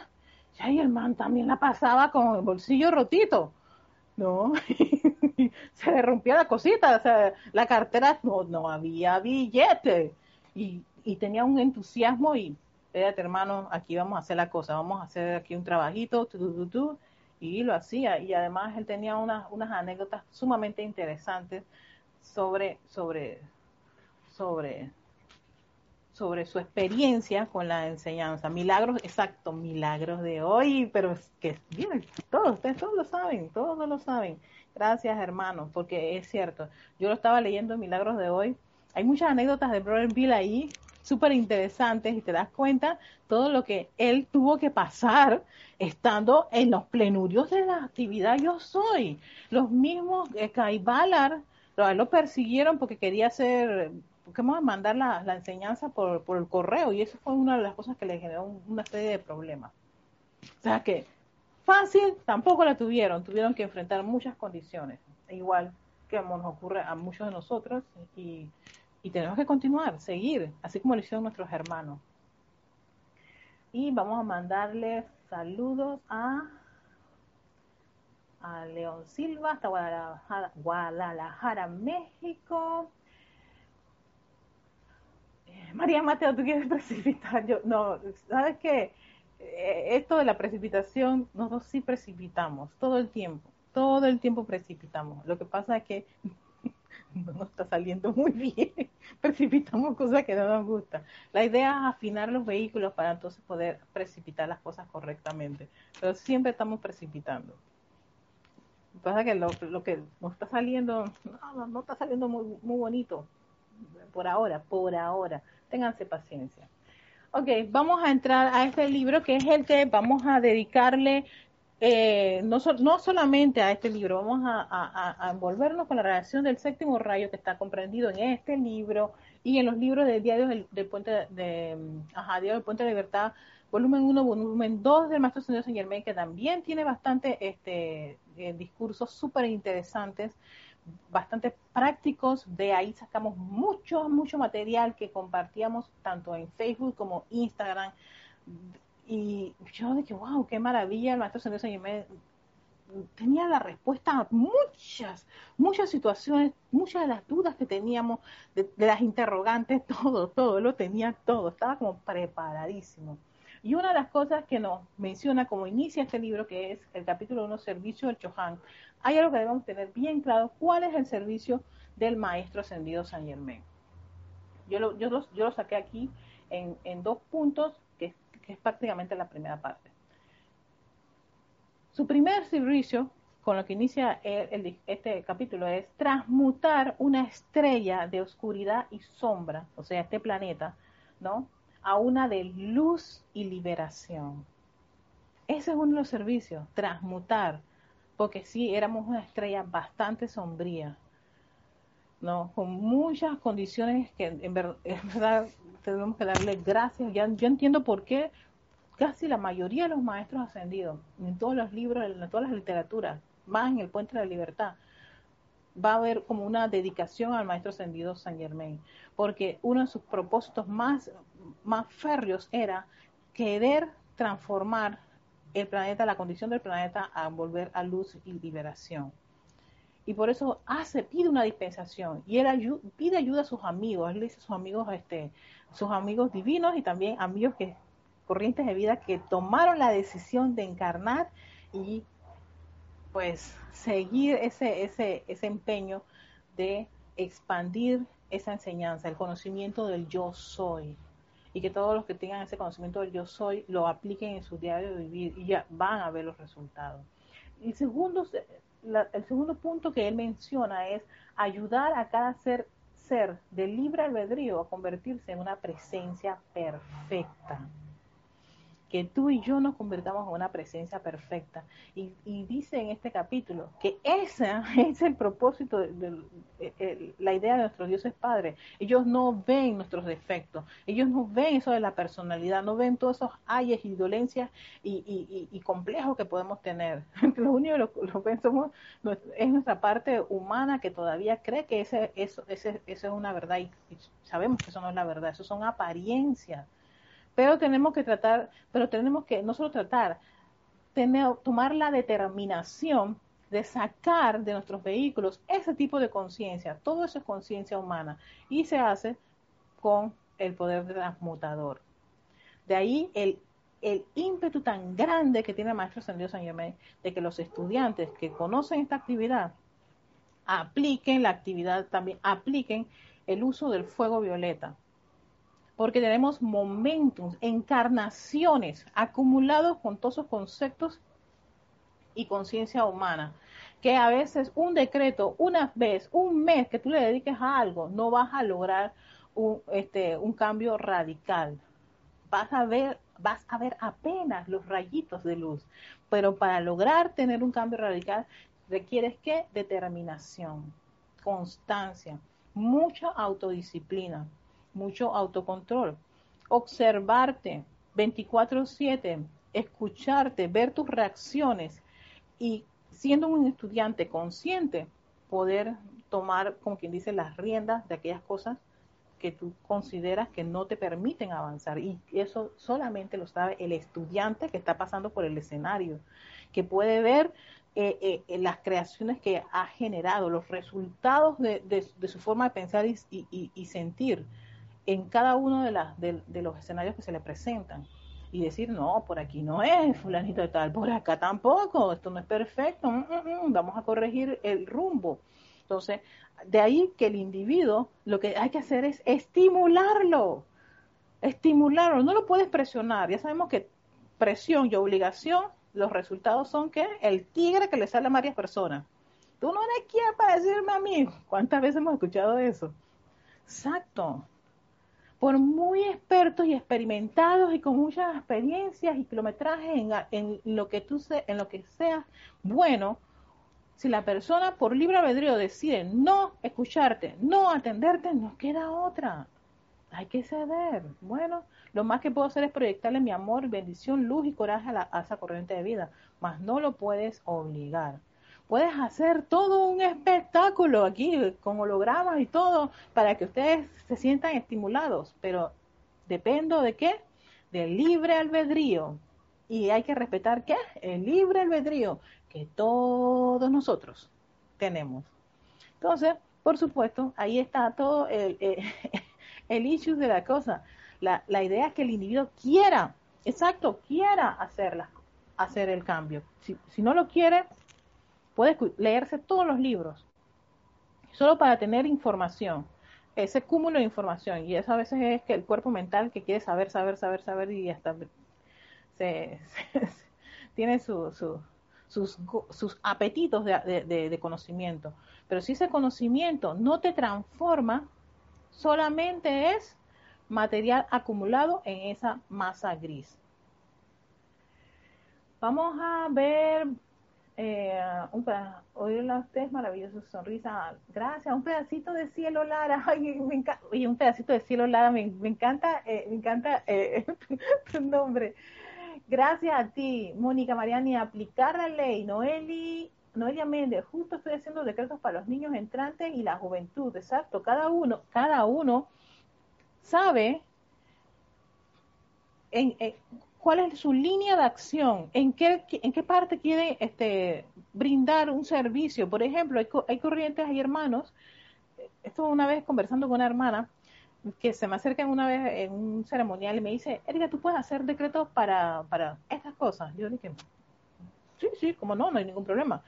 y el man también la pasaba con el bolsillo rotito. ¿no? [laughs] se le rompía la cosita, o sea, la cartera no, no había billete y, y tenía un entusiasmo y, espérate hermano, aquí vamos a hacer la cosa, vamos a hacer aquí un trabajito, tú, tú, tú, y lo hacía. Y además él tenía unas, unas anécdotas sumamente interesantes sobre, sobre, sobre, sobre su experiencia con la enseñanza. Milagros, exacto, milagros de hoy, pero que bien, todos, ustedes todos lo saben, todos lo saben. Gracias, hermano, porque es cierto. Yo lo estaba leyendo Milagros de hoy. Hay muchas anécdotas de Brother Bill ahí, súper interesantes, y te das cuenta todo lo que él tuvo que pasar estando en los plenurios de la actividad Yo Soy. Los mismos eh, Ballard lo, persiguieron porque quería hacer, vamos a mandar la, la enseñanza por, por, el correo y eso fue una de las cosas que le generó una serie de problemas. O sea que fácil tampoco la tuvieron, tuvieron que enfrentar muchas condiciones, igual que nos ocurre a muchos de nosotros y, y tenemos que continuar, seguir, así como lo hicieron nuestros hermanos. Y vamos a mandarle saludos a a León Silva, hasta Guadalajara, México. María Mateo, ¿tú quieres [laughs] precipitar? Yo, no, ¿sabes qué? Eh, esto de la precipitación, nosotros sí precipitamos todo el tiempo, todo el tiempo precipitamos. Lo que pasa es que [laughs] no nos está saliendo muy bien, [laughs] precipitamos cosas que no nos gustan. La idea es afinar los vehículos para entonces poder precipitar las cosas correctamente, pero siempre estamos precipitando pasa que lo, que nos está saliendo, no, está saliendo muy bonito por ahora, por ahora. Ténganse paciencia. Ok, vamos a entrar a este libro que es el que vamos a dedicarle, eh, no, no solamente a este libro, vamos a, envolvernos con la relación del séptimo rayo que está comprendido en este libro y en los libros de Diario del, Puente de, ajá, Diario del Puente de Libertad volumen 1, volumen 2 del Maestro Señor Saint Germain, que también tiene bastante este, eh, discursos súper interesantes, bastante prácticos. De ahí sacamos mucho, mucho material que compartíamos tanto en Facebook como Instagram. Y yo dije, wow, qué maravilla, el Maestro Señor Saint Germain tenía la respuesta a muchas, muchas situaciones, muchas de las dudas que teníamos, de, de, las interrogantes, [laughs] todo, todo, lo tenía todo, estaba como preparadísimo. Y una de las cosas que nos menciona como inicia este libro, que es el capítulo 1, Servicio del Chohan, hay algo que debemos tener bien claro, cuál es el servicio del Maestro Ascendido San Germain. Yo lo, yo lo saqué aquí en, dos puntos, que, es prácticamente la primera parte. Su primer servicio, con lo que inicia este capítulo, es transmutar una estrella de oscuridad y sombra, o sea, este planeta, ¿no? A una de luz y liberación. Ese es uno de los servicios, transmutar, porque sí, éramos una estrella bastante sombría, ¿no? Con muchas condiciones que en, [laughs] verdad tenemos que darle gracias. Ya, yo entiendo por qué casi la mayoría de los maestros ascendidos, en todos los libros, en todas las literaturas, más en el Puente de la Libertad, va a haber como una dedicación al maestro ascendido San Germain, porque uno de sus propósitos más más férreos era querer transformar el planeta, la condición del planeta a volver a luz y liberación. Y por eso hace, pide una dispensación y él pide ayuda a sus amigos, él dice a sus amigos, este, sus amigos divinos y también amigos que corrientes de vida que tomaron la decisión de encarnar y pues seguir ese, ese, ese empeño de expandir esa enseñanza, el conocimiento del yo soy, y que todos los que tengan ese conocimiento del yo soy lo apliquen en su diario de vivir y ya van a ver los resultados. Y segundo, el segundo punto que él menciona es ayudar a cada ser, ser de libre albedrío a convertirse en una presencia perfecta que tú y yo nos convertamos en una presencia perfecta. Y, dice en este capítulo que ese [laughs] es el propósito, de, la idea de nuestros dioses padres. Ellos no ven nuestros defectos, ellos no ven eso de la personalidad, no ven todos esos ayes y dolencias y, complejos que podemos tener. [laughs] Lo único que lo, ven es nuestra parte humana que todavía cree que ese, eso, es una verdad y sabemos que eso no es la verdad, eso son apariencias pero tenemos que tratar, pero tenemos que no solo tratar, tener, tomar la determinación de sacar de nuestros vehículos ese tipo de conciencia. Todo eso es conciencia humana y se hace con el poder transmutador. De ahí el, el ímpetu tan grande que tiene el maestro Ascendido San Germain de que los estudiantes que conocen esta actividad apliquen la actividad, también apliquen el uso del fuego violeta. Porque tenemos momentos, encarnaciones acumulados con todos esos conceptos y conciencia humana. Que a veces un decreto, una vez, un mes que tú le dediques a algo, no vas a lograr un, este, un cambio radical. Vas a ver, vas a ver apenas los rayitos de luz. Pero para lograr tener un cambio radical, requieres qué? Determinación, constancia, mucha autodisciplina, mucho autocontrol, observarte 24/7, escucharte, ver tus reacciones y siendo un estudiante consciente, poder tomar, como quien dice, las riendas de aquellas cosas que tú consideras que no te permiten avanzar. Y eso solamente lo sabe el estudiante que está pasando por el escenario, que puede ver eh, eh, las creaciones que ha generado, los resultados de, su forma de pensar y, sentir en cada uno de, las, de, los escenarios que se le presentan. Y decir, no, por aquí no es, fulanito de tal, por acá tampoco, esto no es perfecto, mm, mm, mm, vamos a corregir el rumbo. Entonces, de ahí que el individuo lo que hay que hacer es estimularlo, estimularlo, no lo puedes presionar, ya sabemos que presión y obligación los resultados son que el tigre que le sale a varias personas. Tú no eres quien para decirme a mí. ¿Cuántas veces hemos escuchado eso? Exacto. Por muy expertos y experimentados y con muchas experiencias y kilometrajes en, en lo que tú se, en lo que sea bueno, si la persona por libre albedrío decide no escucharte, no atenderte, no queda otra. Hay que ceder. Bueno, lo más que puedo hacer es proyectarle mi amor, bendición, luz y coraje a, esa corriente de vida, mas no lo puedes obligar. Puedes hacer todo un espectáculo aquí con hologramas y todo para que ustedes se sientan estimulados, pero dependo de qué? Del libre albedrío. Y hay que respetar qué? El libre albedrío que todos nosotros tenemos. Entonces, por supuesto, ahí está todo el, el, [laughs] el issue de la cosa. La, idea es que el individuo quiera, exacto, quiera hacerla, hacer el cambio. Si, no lo quiere, puede leerse todos los libros, solo para tener información, ese cúmulo de información. Y eso a veces es que el cuerpo mental que quiere saber, saber, saber, saber y hasta [laughs] tiene sus, sus apetitos de, de, conocimiento. Pero si ese conocimiento no te transforma, solamente es material acumulado en esa masa gris. Vamos a ver eh, un oírla a maravillosa sonrisa. Gracias, un pedacito de cielo, Lara. [laughs] Ay, me encanta, un pedacito de cielo, Lara, me, encanta, eh, me encanta eh, [laughs] tu nombre. Gracias a ti, Mónica Mariani, aplicar la ley, Noeli, Noelia Méndez, justo estoy haciendo decretos para los niños entrantes y la juventud, exacto, cada uno, cada uno sabe en, cuál es su línea de acción, en qué, en qué parte quiere este, brindar un servicio. Por ejemplo, hay, corrientes, hay hermanos, esto una vez conversando con una hermana, que se me acerca una vez en un ceremonial y me dice, Erika, ¿tú puedes hacer decretos para, para estas cosas? Yo dije, sí, sí, como no, no hay ningún problema.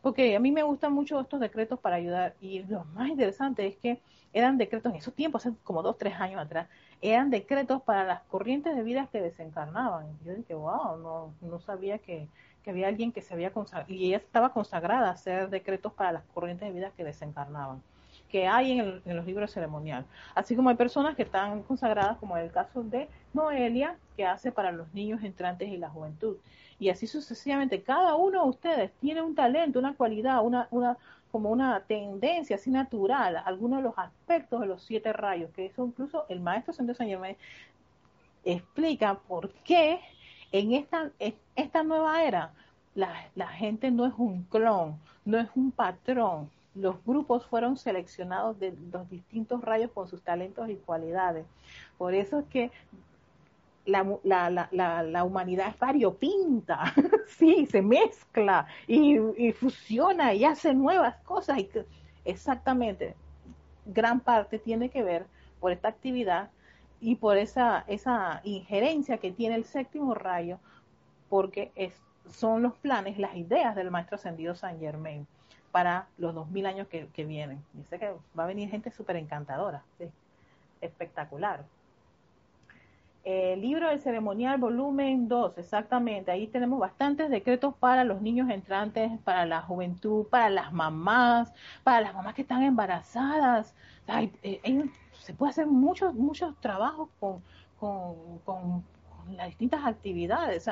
Porque a mí me gustan mucho estos decretos para ayudar y lo más interesante es que eran decretos en esos tiempos, hace como dos, tres años atrás, eran decretos para las corrientes de vida que desencarnaban. Yo dije, wow, no, no sabía que, había alguien que se había consagrado, y ella estaba consagrada a hacer decretos para las corrientes de vida que desencarnaban, que hay en, en los libros ceremonial. Así como hay personas que están consagradas, como en el caso de Noelia, que hace para los niños entrantes y la juventud. Y así sucesivamente, cada uno de ustedes tiene un talento, una cualidad, una, una, como una tendencia así natural, algunos de los aspectos de los siete rayos, que eso incluso el maestro Santo San Germán explica por qué en esta, esta nueva era la, la gente no es un clon, no es un patrón, los grupos fueron seleccionados de los distintos rayos con sus talentos y cualidades. Por eso es que la, la, la, la, humanidad es variopinta, [laughs] sí, se mezcla y, fusiona y hace nuevas cosas. Y exactamente, gran parte tiene que ver por esta actividad y por esa, esa injerencia que tiene el séptimo rayo, porque es, son los planes, las ideas del maestro ascendido San Germain para los dos mil años que, vienen. Dice que va a venir gente súper encantadora, espectacular. El libro del ceremonial, volumen 2, exactamente. Ahí tenemos bastantes decretos para los niños entrantes, para la juventud, para las mamás, para las mamás que están embarazadas. Eh, se puede hacer muchos, muchos trabajos con, las distintas actividades.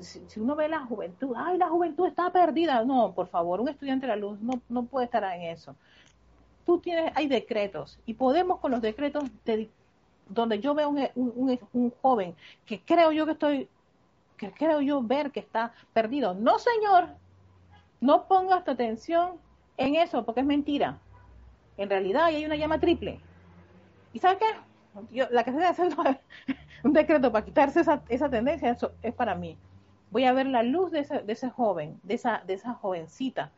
Si, uno ve la juventud, ay, la juventud está perdida. No, por favor, un estudiante de la luz no, no puede estar en eso. Tú tienes, hay decretos y podemos con los decretos donde yo veo un, un, joven que creo yo que estoy, que creo yo ver que está perdido. No, señor, no pongas tu atención en eso porque es mentira. En realidad hay una llama triple. ¿Y sabes qué? la que se hacer [laughs] un decreto para quitarse esa, esa tendencia, eso es para mí. Voy a ver la luz de ese, de ese joven, de esa, de esa jovencita,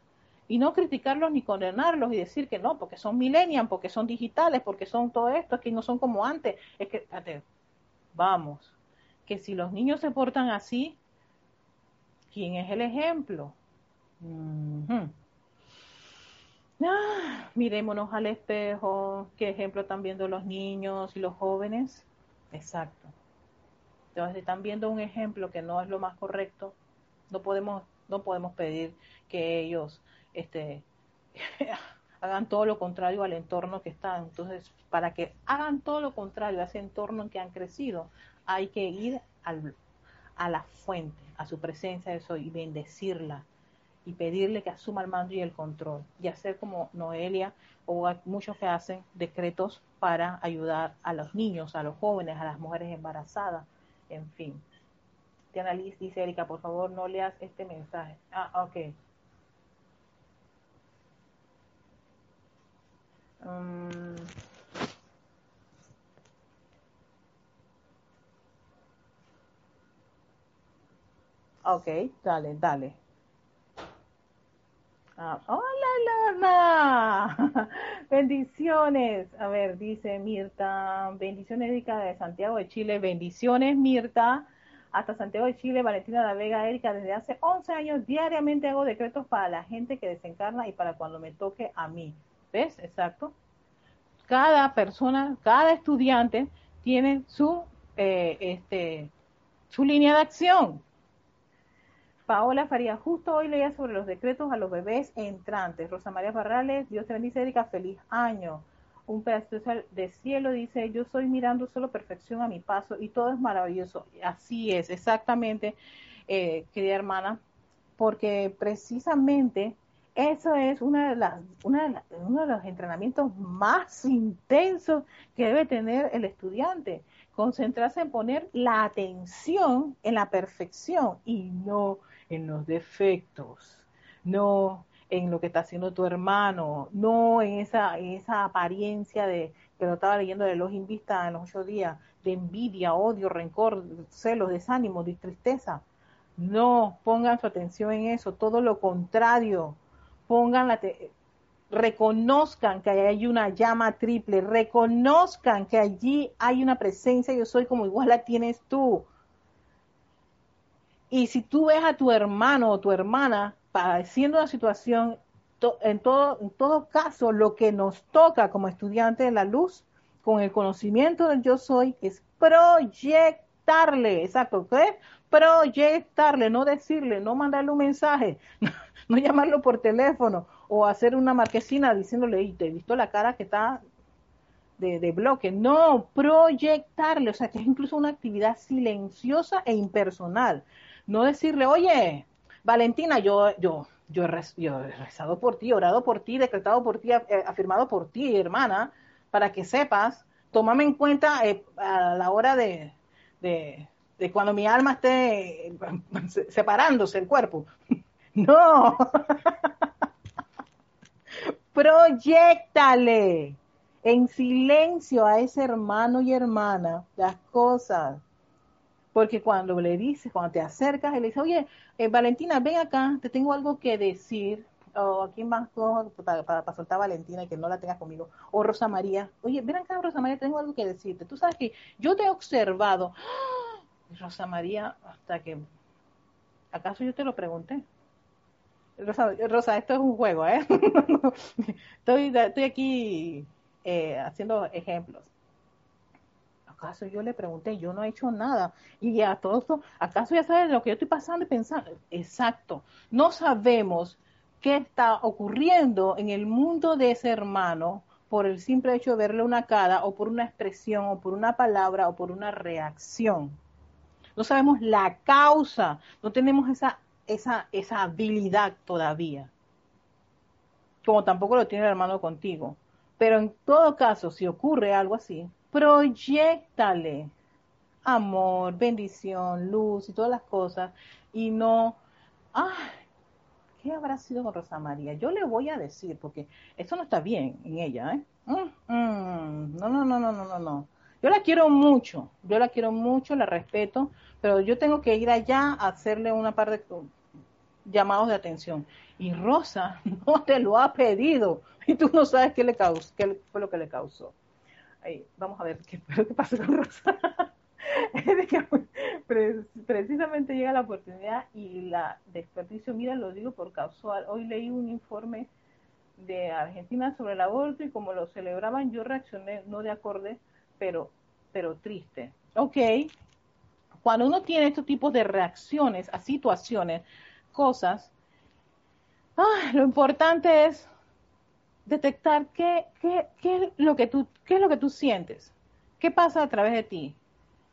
y no criticarlos ni condenarlos y decir que no, porque son millennials, porque son digitales, porque son todo esto, es que no son como antes. Es que, espérate, vamos, que si los niños se portan así, ¿quién es el ejemplo? ah, mirémonos al espejo, qué ejemplo están viendo los niños y los jóvenes. Exacto. Entonces, si están viendo un ejemplo que no es lo más correcto, no podemos, no podemos pedir que ellos este, [laughs] hagan todo lo contrario al entorno que están. Entonces, para que hagan todo lo contrario a ese entorno en que han crecido, hay que ir al, a la fuente, a su presencia de y bendecirla y pedirle que asuma el mando y el control y hacer como Noelia o muchos que hacen decretos para ayudar a los niños, a los jóvenes, a las mujeres embarazadas, en fin. Tiana Liz dice, Erika, por favor no leas este mensaje. Ah, ok. Um, ok, dale, dale. Ah, hola, Lorna. [laughs] Bendiciones. A ver, dice Mirta. Bendiciones, Erika, de Santiago de Chile. Bendiciones, Mirta. Hasta Santiago de Chile, Valentina de la Vega, Erika. Desde hace 11 años diariamente hago decretos para la gente que desencarna y para cuando me toque a mí. ¿Ves? Exacto. Cada persona, cada estudiante tiene su, eh, este, su línea de acción. Paola Faría, justo hoy leía sobre los decretos a los bebés entrantes. Rosa María Barrales, Dios te bendice, Erika, feliz año. Un pedazo de cielo dice, yo soy mirando solo perfección a mi paso y todo es maravilloso. Así es, exactamente, eh, querida hermana, porque precisamente eso es una de las, uno de los entrenamientos más intensos que debe tener el estudiante. Concentrarse en poner la atención en la perfección y no en los defectos, no en lo que está haciendo tu hermano, no en esa, en esa apariencia de, que lo estaba leyendo de los Invista en los ocho días, de envidia, odio, rencor, celos, desánimo, de tristeza. No pongan su atención en eso, todo lo contrario, pongan la reconozcan que hay una llama triple, reconozcan que allí hay una presencia, yo soy como igual la tienes tú. Y si tú ves a tu hermano o tu hermana padeciendo una situación, en, todo, en caso, lo que nos toca como estudiante de la luz, con el conocimiento del yo soy, es proyectarle, exacto, ¿qué? Proyectarle, no decirle, no mandarle un mensaje, [laughs] no llamarlo por teléfono o hacer una marquesina diciéndole, y te he visto la cara que está de, bloque. No, proyectarle, o sea, que es incluso una actividad silenciosa e impersonal. No decirle, oye, Valentina, yo, yo, yo, he, rezado por ti, orado por ti, decretado por ti, eh, afirmado por ti, hermana, para que sepas, tómame en cuenta eh, a la hora de, de, de cuando mi alma esté eh, [laughs] separándose el cuerpo. [laughs] No. Proyectale en silencio a ese hermano y hermana las cosas. Porque cuando le dices, cuando te acercas, y le oye, eh, Valentina, ven acá, te tengo algo que decir. o aquí más para, para, soltar a Valentina y que no la tengas conmigo, o Rosa María, oye, ven acá Rosa María, tengo algo que decirte, tú sabes que yo te he observado, ¡Ah! Rosa María, hasta que, ¿acaso yo te lo pregunté? Rosa, Rosa esto es un juego, ¿eh? [laughs] estoy, estoy aquí eh, haciendo ejemplos. ¿Acaso yo le pregunté? Yo no he hecho nada. Y a todo esto, ¿acaso ya sabes lo que yo estoy pasando y pensando? Exacto. No sabemos qué está ocurriendo en el mundo de ese hermano por el simple hecho de verle una cara o por una expresión o por una palabra o por una reacción. No sabemos la causa, no tenemos esa, esa, esa habilidad todavía, como tampoco lo tiene el hermano contigo. Pero en todo caso, si ocurre algo así, proyectale amor, bendición, luz y todas las cosas y no, ah, ¿qué habrá sido con Rosa María? Yo le voy a decir, porque eso no está bien en ella, ¿eh? Mm, mm, no, no, no, no, no, no, no. Yo la quiero mucho, yo la quiero mucho, la respeto, pero yo tengo que ir allá a hacerle una par de llamados de atención. Y Rosa [laughs] no te lo ha pedido y tú no sabes qué le causó, qué fue lo que le causó. Ahí, vamos a ver qué, qué pasó con Rosa. [laughs] precisamente llega la oportunidad y la desperdicio, mira, lo digo por casual. Hoy leí un informe de Argentina sobre el aborto y como lo celebraban, yo reaccioné no de acorde, pero, pero triste. Ok, cuando uno tiene estos tipos de reacciones a situaciones, cosas, ah, lo importante es detectar qué, qué, qué, es lo que tú, qué es lo que tú sientes, qué pasa a través de ti,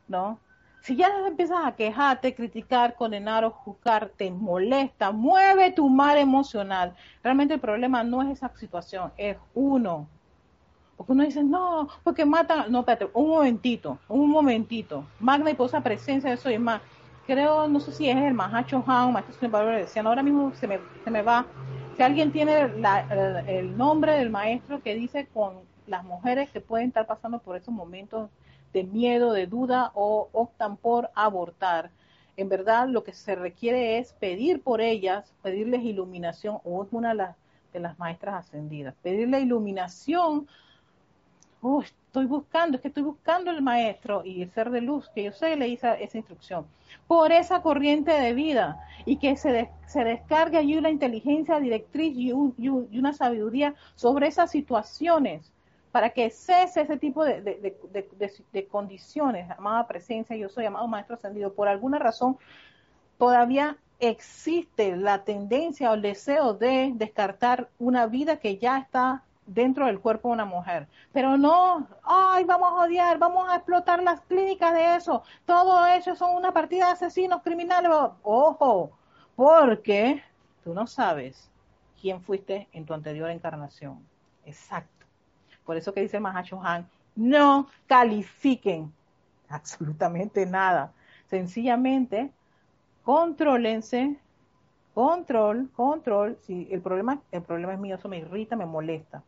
¿no? Si ya empiezas a quejarte, criticar, condenar o juzgar, te molesta, mueve tu mar emocional. Realmente el problema no es esa situación, es uno. Porque uno dice, no, porque matan. No, espérate, un momentito, un momentito. Magna y posa presencia de eso y más. Creo, no sé si es el Mahacho Han, Maestro decían, ahora mismo se me, se me va. Si alguien tiene el, nombre del maestro que dice con las mujeres que pueden estar pasando por esos momentos de miedo, de duda o optan por abortar. En verdad lo que se requiere es pedir por ellas, pedirles iluminación, o es una de las, de las maestras ascendidas, pedirle iluminación estoy buscando, es que estoy buscando el maestro y el ser de luz, que yo sé, le hice esa instrucción, por esa corriente de vida y que se, se descargue allí una inteligencia directriz y, una sabiduría sobre esas situaciones para que cese ese tipo de, de, condiciones, amada presencia, yo soy amado maestro ascendido, por alguna razón todavía existe la tendencia o el deseo de descartar una vida que ya está dentro del cuerpo de una mujer. Pero no, ay, vamos a odiar, vamos a explotar las clínicas de eso. Todo eso son una partida de asesinos criminales. Ojo, porque tú no sabes quién fuiste en tu anterior encarnación. Exacto. Por eso que dice Mahacho Han, no califiquen absolutamente nada. Sencillamente, contrólense, control, control. Si el problema, el problema es mío, eso me irrita, me molesta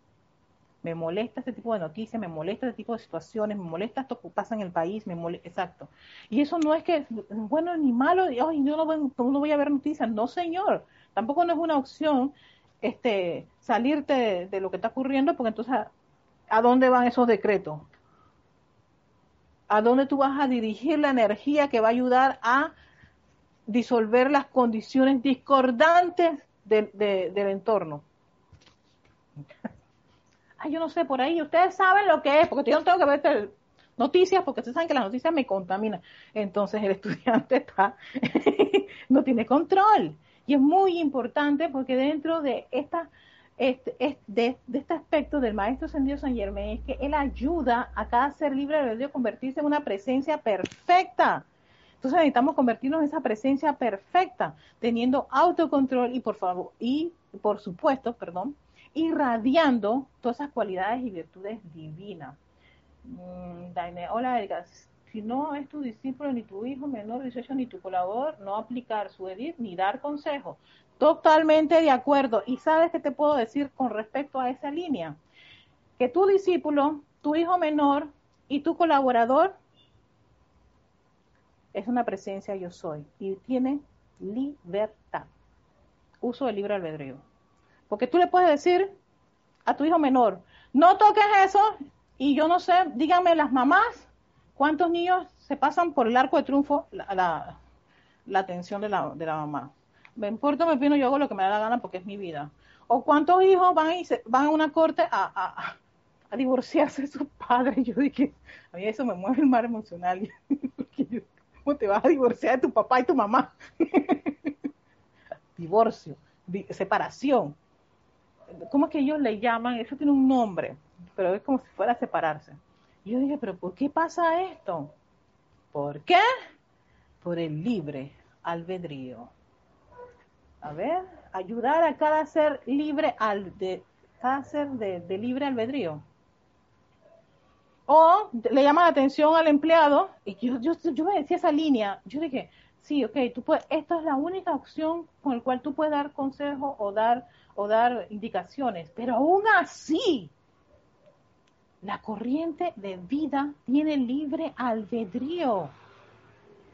me molesta este tipo de noticias, me molesta este tipo de situaciones, me molesta esto que pasa en el país, me molesta, exacto. Y eso no es que bueno ni malo, yo no voy, no voy a ver noticias, no señor, tampoco no es una opción este salirte de, lo que está ocurriendo, porque entonces ¿a, dónde van esos decretos? ¿A dónde tú vas a dirigir la energía que va a ayudar a disolver las condiciones discordantes del entorno? Ay, yo no sé, por ahí, ustedes saben lo que es, porque yo no tengo que ver noticias, porque ustedes saben que las noticias me contaminan. Entonces el [laughs] estudiante está, [laughs] no tiene control. Y es muy importante porque dentro de esta, este, de, este aspecto del maestro ascendido San Germán es que él ayuda a cada ser libre de Dios a convertirse en una presencia perfecta. Entonces necesitamos convertirnos en esa presencia perfecta, teniendo autocontrol y por favor, y por supuesto, perdón, irradiando todas esas cualidades y virtudes divinas. Mm, hola Edgar, si no es tu discípulo, ni tu hijo menor de 18, ni tu colaborador, no aplicar su edit ni dar consejo. Totalmente de acuerdo. ¿Y sabes qué te puedo decir con respecto a esa línea? Que tu discípulo, tu hijo menor y tu colaborador es una presencia yo soy y tiene libertad. Uso del libre albedrío Porque tú le puedes decir a tu hijo menor, no toques eso, y yo no sé, díganme las mamás, ¿cuántos niños se pasan por el arco de triunfo la, la, atención de la, de la mamá? Me importa, me pino, yo hago lo que me da la gana porque es mi vida. O cuántos hijos van, y se, van a una corte a, a, divorciarse de sus padres. [laughs] Yo dije, a mí eso me mueve el mar emocional. [laughs] ¿Cómo te vas a divorciar de tu papá y tu mamá? [laughs] Divorcio, separación. ¿Cómo es que ellos le llaman? Eso tiene un nombre, pero es como si fuera a separarse. Yo dije, pero ¿por qué pasa esto? ¿Por qué? Por el libre albedrío. A ver, ayudar a cada ser libre al de cada ser de libre albedrío. O le llama la atención al empleado, y yo, yo, yo me decía esa línea, yo dije, sí, ok, tú puedes, esta es la única opción con la cual tú puedes dar consejo o dar, o dar indicaciones, pero aún así, la corriente de vida tiene libre albedrío.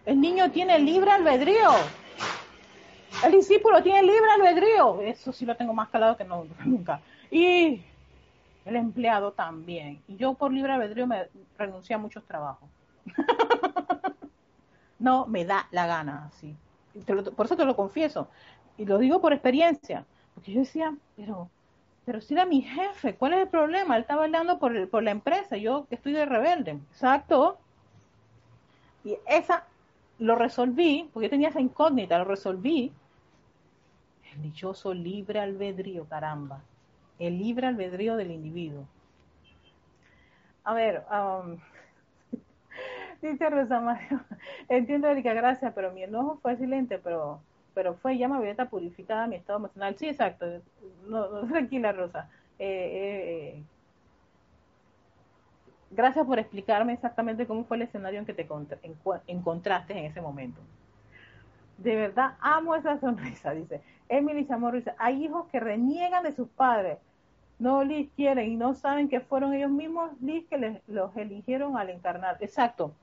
El niño tiene libre albedrío. El discípulo tiene libre albedrío. Eso sí lo tengo más calado que [laughs] nunca. Y el empleado también. Y yo por libre albedrío me renuncié a muchos trabajos. [laughs] no me da la gana, así. por eso te lo confieso. Y lo digo por experiencia. Porque yo decía, pero, pero si era mi jefe, ¿cuál es el problema? Él estaba hablando por, por la empresa, yo estoy de rebelde. Exacto. Y esa lo resolví, porque yo tenía esa incógnita, lo resolví. El dichoso libre albedrío, caramba el libre albedrío del individuo. A ver, um, [laughs] dice Rosa Mario, [laughs] entiendo Erika, gracias, pero mi enojo fue silente, pero pero fue llama violeta purificada mi estado emocional. Sí, exacto. No, [laughs] tranquila, Rosa. Eh, eh, gracias por explicarme exactamente cómo fue el escenario en que te encontraste en ese momento. De verdad, amo esa sonrisa, dice. Emily Chamorro dice, hay hijos que reniegan de sus padres, no les quieren y no saben que fueron ellos mismos Liz que les, los eligieron al encarnar. Exacto.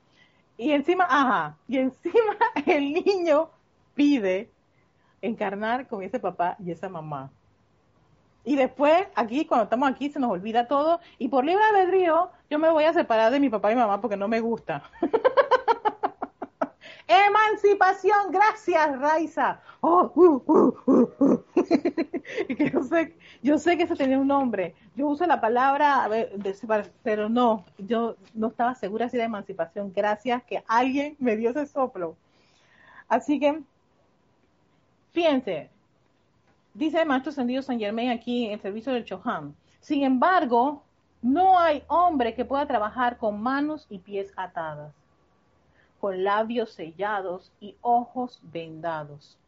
Y encima, ajá, y encima [laughs] el niño pide encarnar con ese papá y esa mamá. Y después, aquí, cuando estamos aquí, se nos olvida todo. Y por libre albedrío, yo me voy a separar de mi papá y mamá porque no me gusta. [laughs] Emancipación, gracias, Raiza. Oh, uh, uh, uh, [laughs] yo, sé, yo sé que eso tenía un nombre. Yo uso la palabra, pero no, yo no estaba segura si era emancipación. Gracias que alguien me dio ese soplo. Así que, fíjense, dice el maestro Sendido San Germain aquí en el servicio del Chohan. Sin embargo, no hay hombre que pueda trabajar con manos y pies atadas con labios sellados y ojos vendados.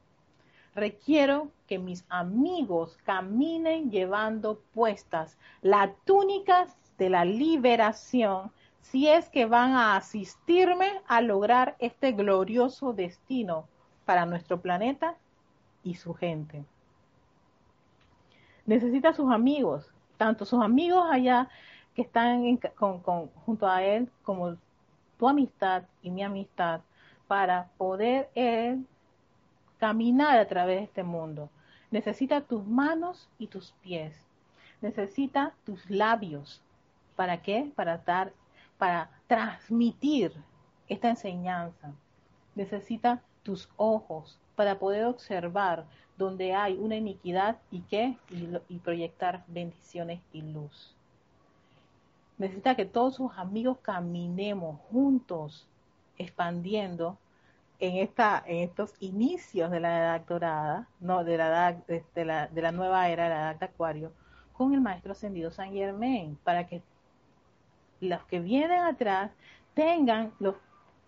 Requiero que mis amigos caminen llevando puestas las túnicas de la liberación si es que van a asistirme a lograr este glorioso destino para nuestro planeta y su gente. Necesita sus amigos, tanto sus amigos allá que están junto a él como tu amistad y mi amistad para poder él caminar a través de este mundo. Necesita tus manos y tus pies. Necesita tus labios. ¿Para qué? Para dar, para transmitir esta enseñanza. Necesita tus ojos para poder observar donde hay una iniquidad y qué y proyectar bendiciones y luz necesita que todos sus amigos caminemos juntos, expandiendo en esta, en estos inicios de la edad dorada, no, de la edad, de la, de la nueva era, la edad de Acuario, con el maestro ascendido San Germain, para que los que vienen atrás tengan los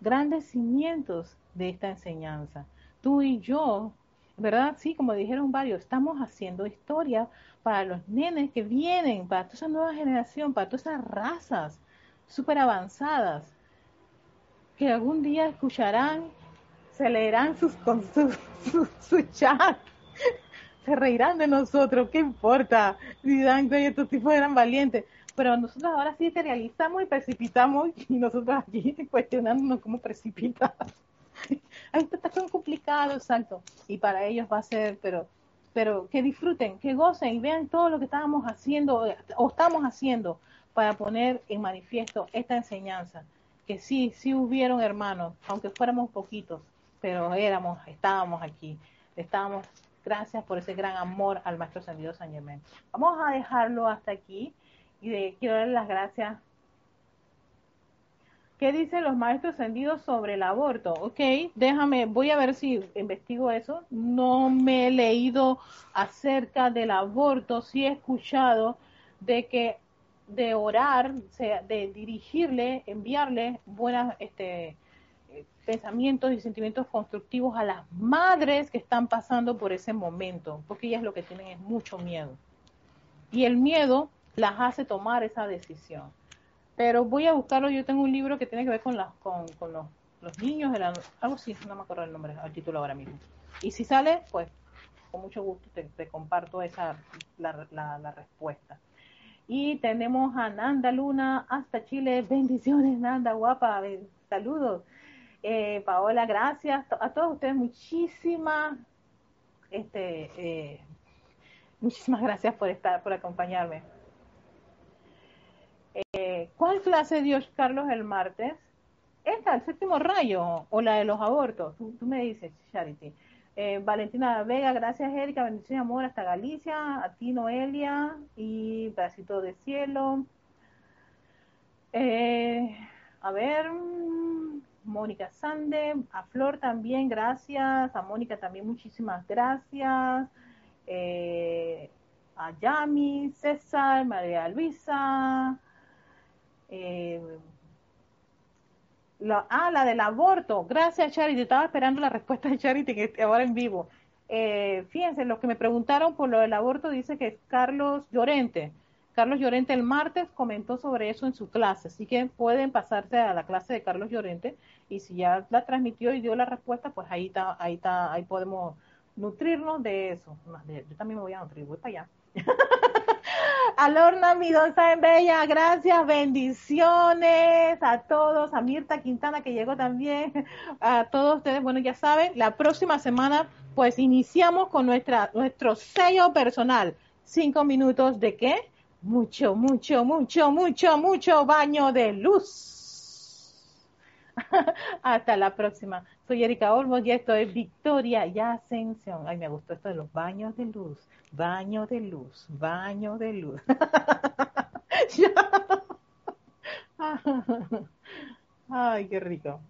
grandes cimientos de esta enseñanza. Tú y yo, ¿verdad? Sí, como dijeron varios, estamos haciendo historia para los nenes que vienen, para toda esa nueva generación, para todas esas razas súper avanzadas, que algún día escucharán, se leerán sus, con su, [laughs] chat, [laughs] se reirán de nosotros, ¿qué importa? Dirán que estos tipos eran valientes. Pero nosotros ahora sí realizamos y precipitamos y nosotros aquí [laughs] cuestionándonos cómo precipitas. Ahí está tan complicado, exacto. Y para ellos va a ser, pero pero que disfruten, que gocen y vean todo lo que estábamos haciendo o estamos haciendo para poner en manifiesto esta enseñanza, que sí, sí hubieron hermanos, aunque fuéramos poquitos, pero éramos, estábamos aquí, estábamos, gracias por ese gran amor al Maestro Ascendido San Germán. Vamos a dejarlo hasta aquí y quiero darle las gracias ¿Qué dicen los maestros ascendidos sobre el aborto? Ok, déjame, voy a ver si investigo eso. No me he leído acerca del aborto, sí he escuchado de que de orar, de dirigirle, enviarle buenos este, pensamientos y sentimientos constructivos a las madres que están pasando por ese momento, porque ellas lo que tienen es mucho miedo. Y el miedo las hace tomar esa decisión pero voy a buscarlo. Yo tengo un libro que tiene que ver con, los, niños, algo así, no me acuerdo el nombre, el título ahora mismo. Y si sale, pues con mucho gusto te, comparto esa la, la, respuesta. Y tenemos a Nanda Luna hasta Chile. Bendiciones, Nanda, guapa. Saludos. Eh, Paola, gracias. A todos ustedes, muchísimas, este, eh, muchísimas gracias por estar, por acompañarme. Eh, ¿Cuál clase dio Carlos el martes? Esta, el séptimo rayo, o la de los abortos. Tú, me dices, Charity. Eh, Valentina Vega, gracias Erika, bendición y amor hasta Galicia, a ti Noelia y pedacito de cielo. Eh, a ver, Mónica Sande, a Flor también, gracias, a Mónica también muchísimas gracias, a Yami, César, María Luisa, eh, la, ah, la del aborto. Gracias, Charity. Estaba esperando la respuesta de Charity ahora en vivo. Eh, fíjense, los que me preguntaron por lo del aborto dice que Carlos Llorente. Carlos Llorente el martes comentó sobre eso en su clase, así que pueden pasarse a la clase de Carlos Llorente y si ya la transmitió y dio la respuesta, pues ahí está, ahí está, ahí podemos nutrirnos de eso. Yo también me voy a nutrir, voy para allá. [laughs] Alorna, mi don en Bella, gracias, bendiciones a todos, a Mirta Quintana que llegó también, a todos ustedes, bueno, ya saben, la próxima semana pues iniciamos con nuestra, nuestro sello personal, cinco minutos de qué? Mucho, mucho, mucho, mucho, mucho baño de luz. [laughs] Hasta la próxima. Soy Erika Olmos y esto es Victoria y Ascensión. Ay, me gustó esto de los baños de luz. Baño de luz, baño de luz. [laughs] [laughs] Ay, qué rico.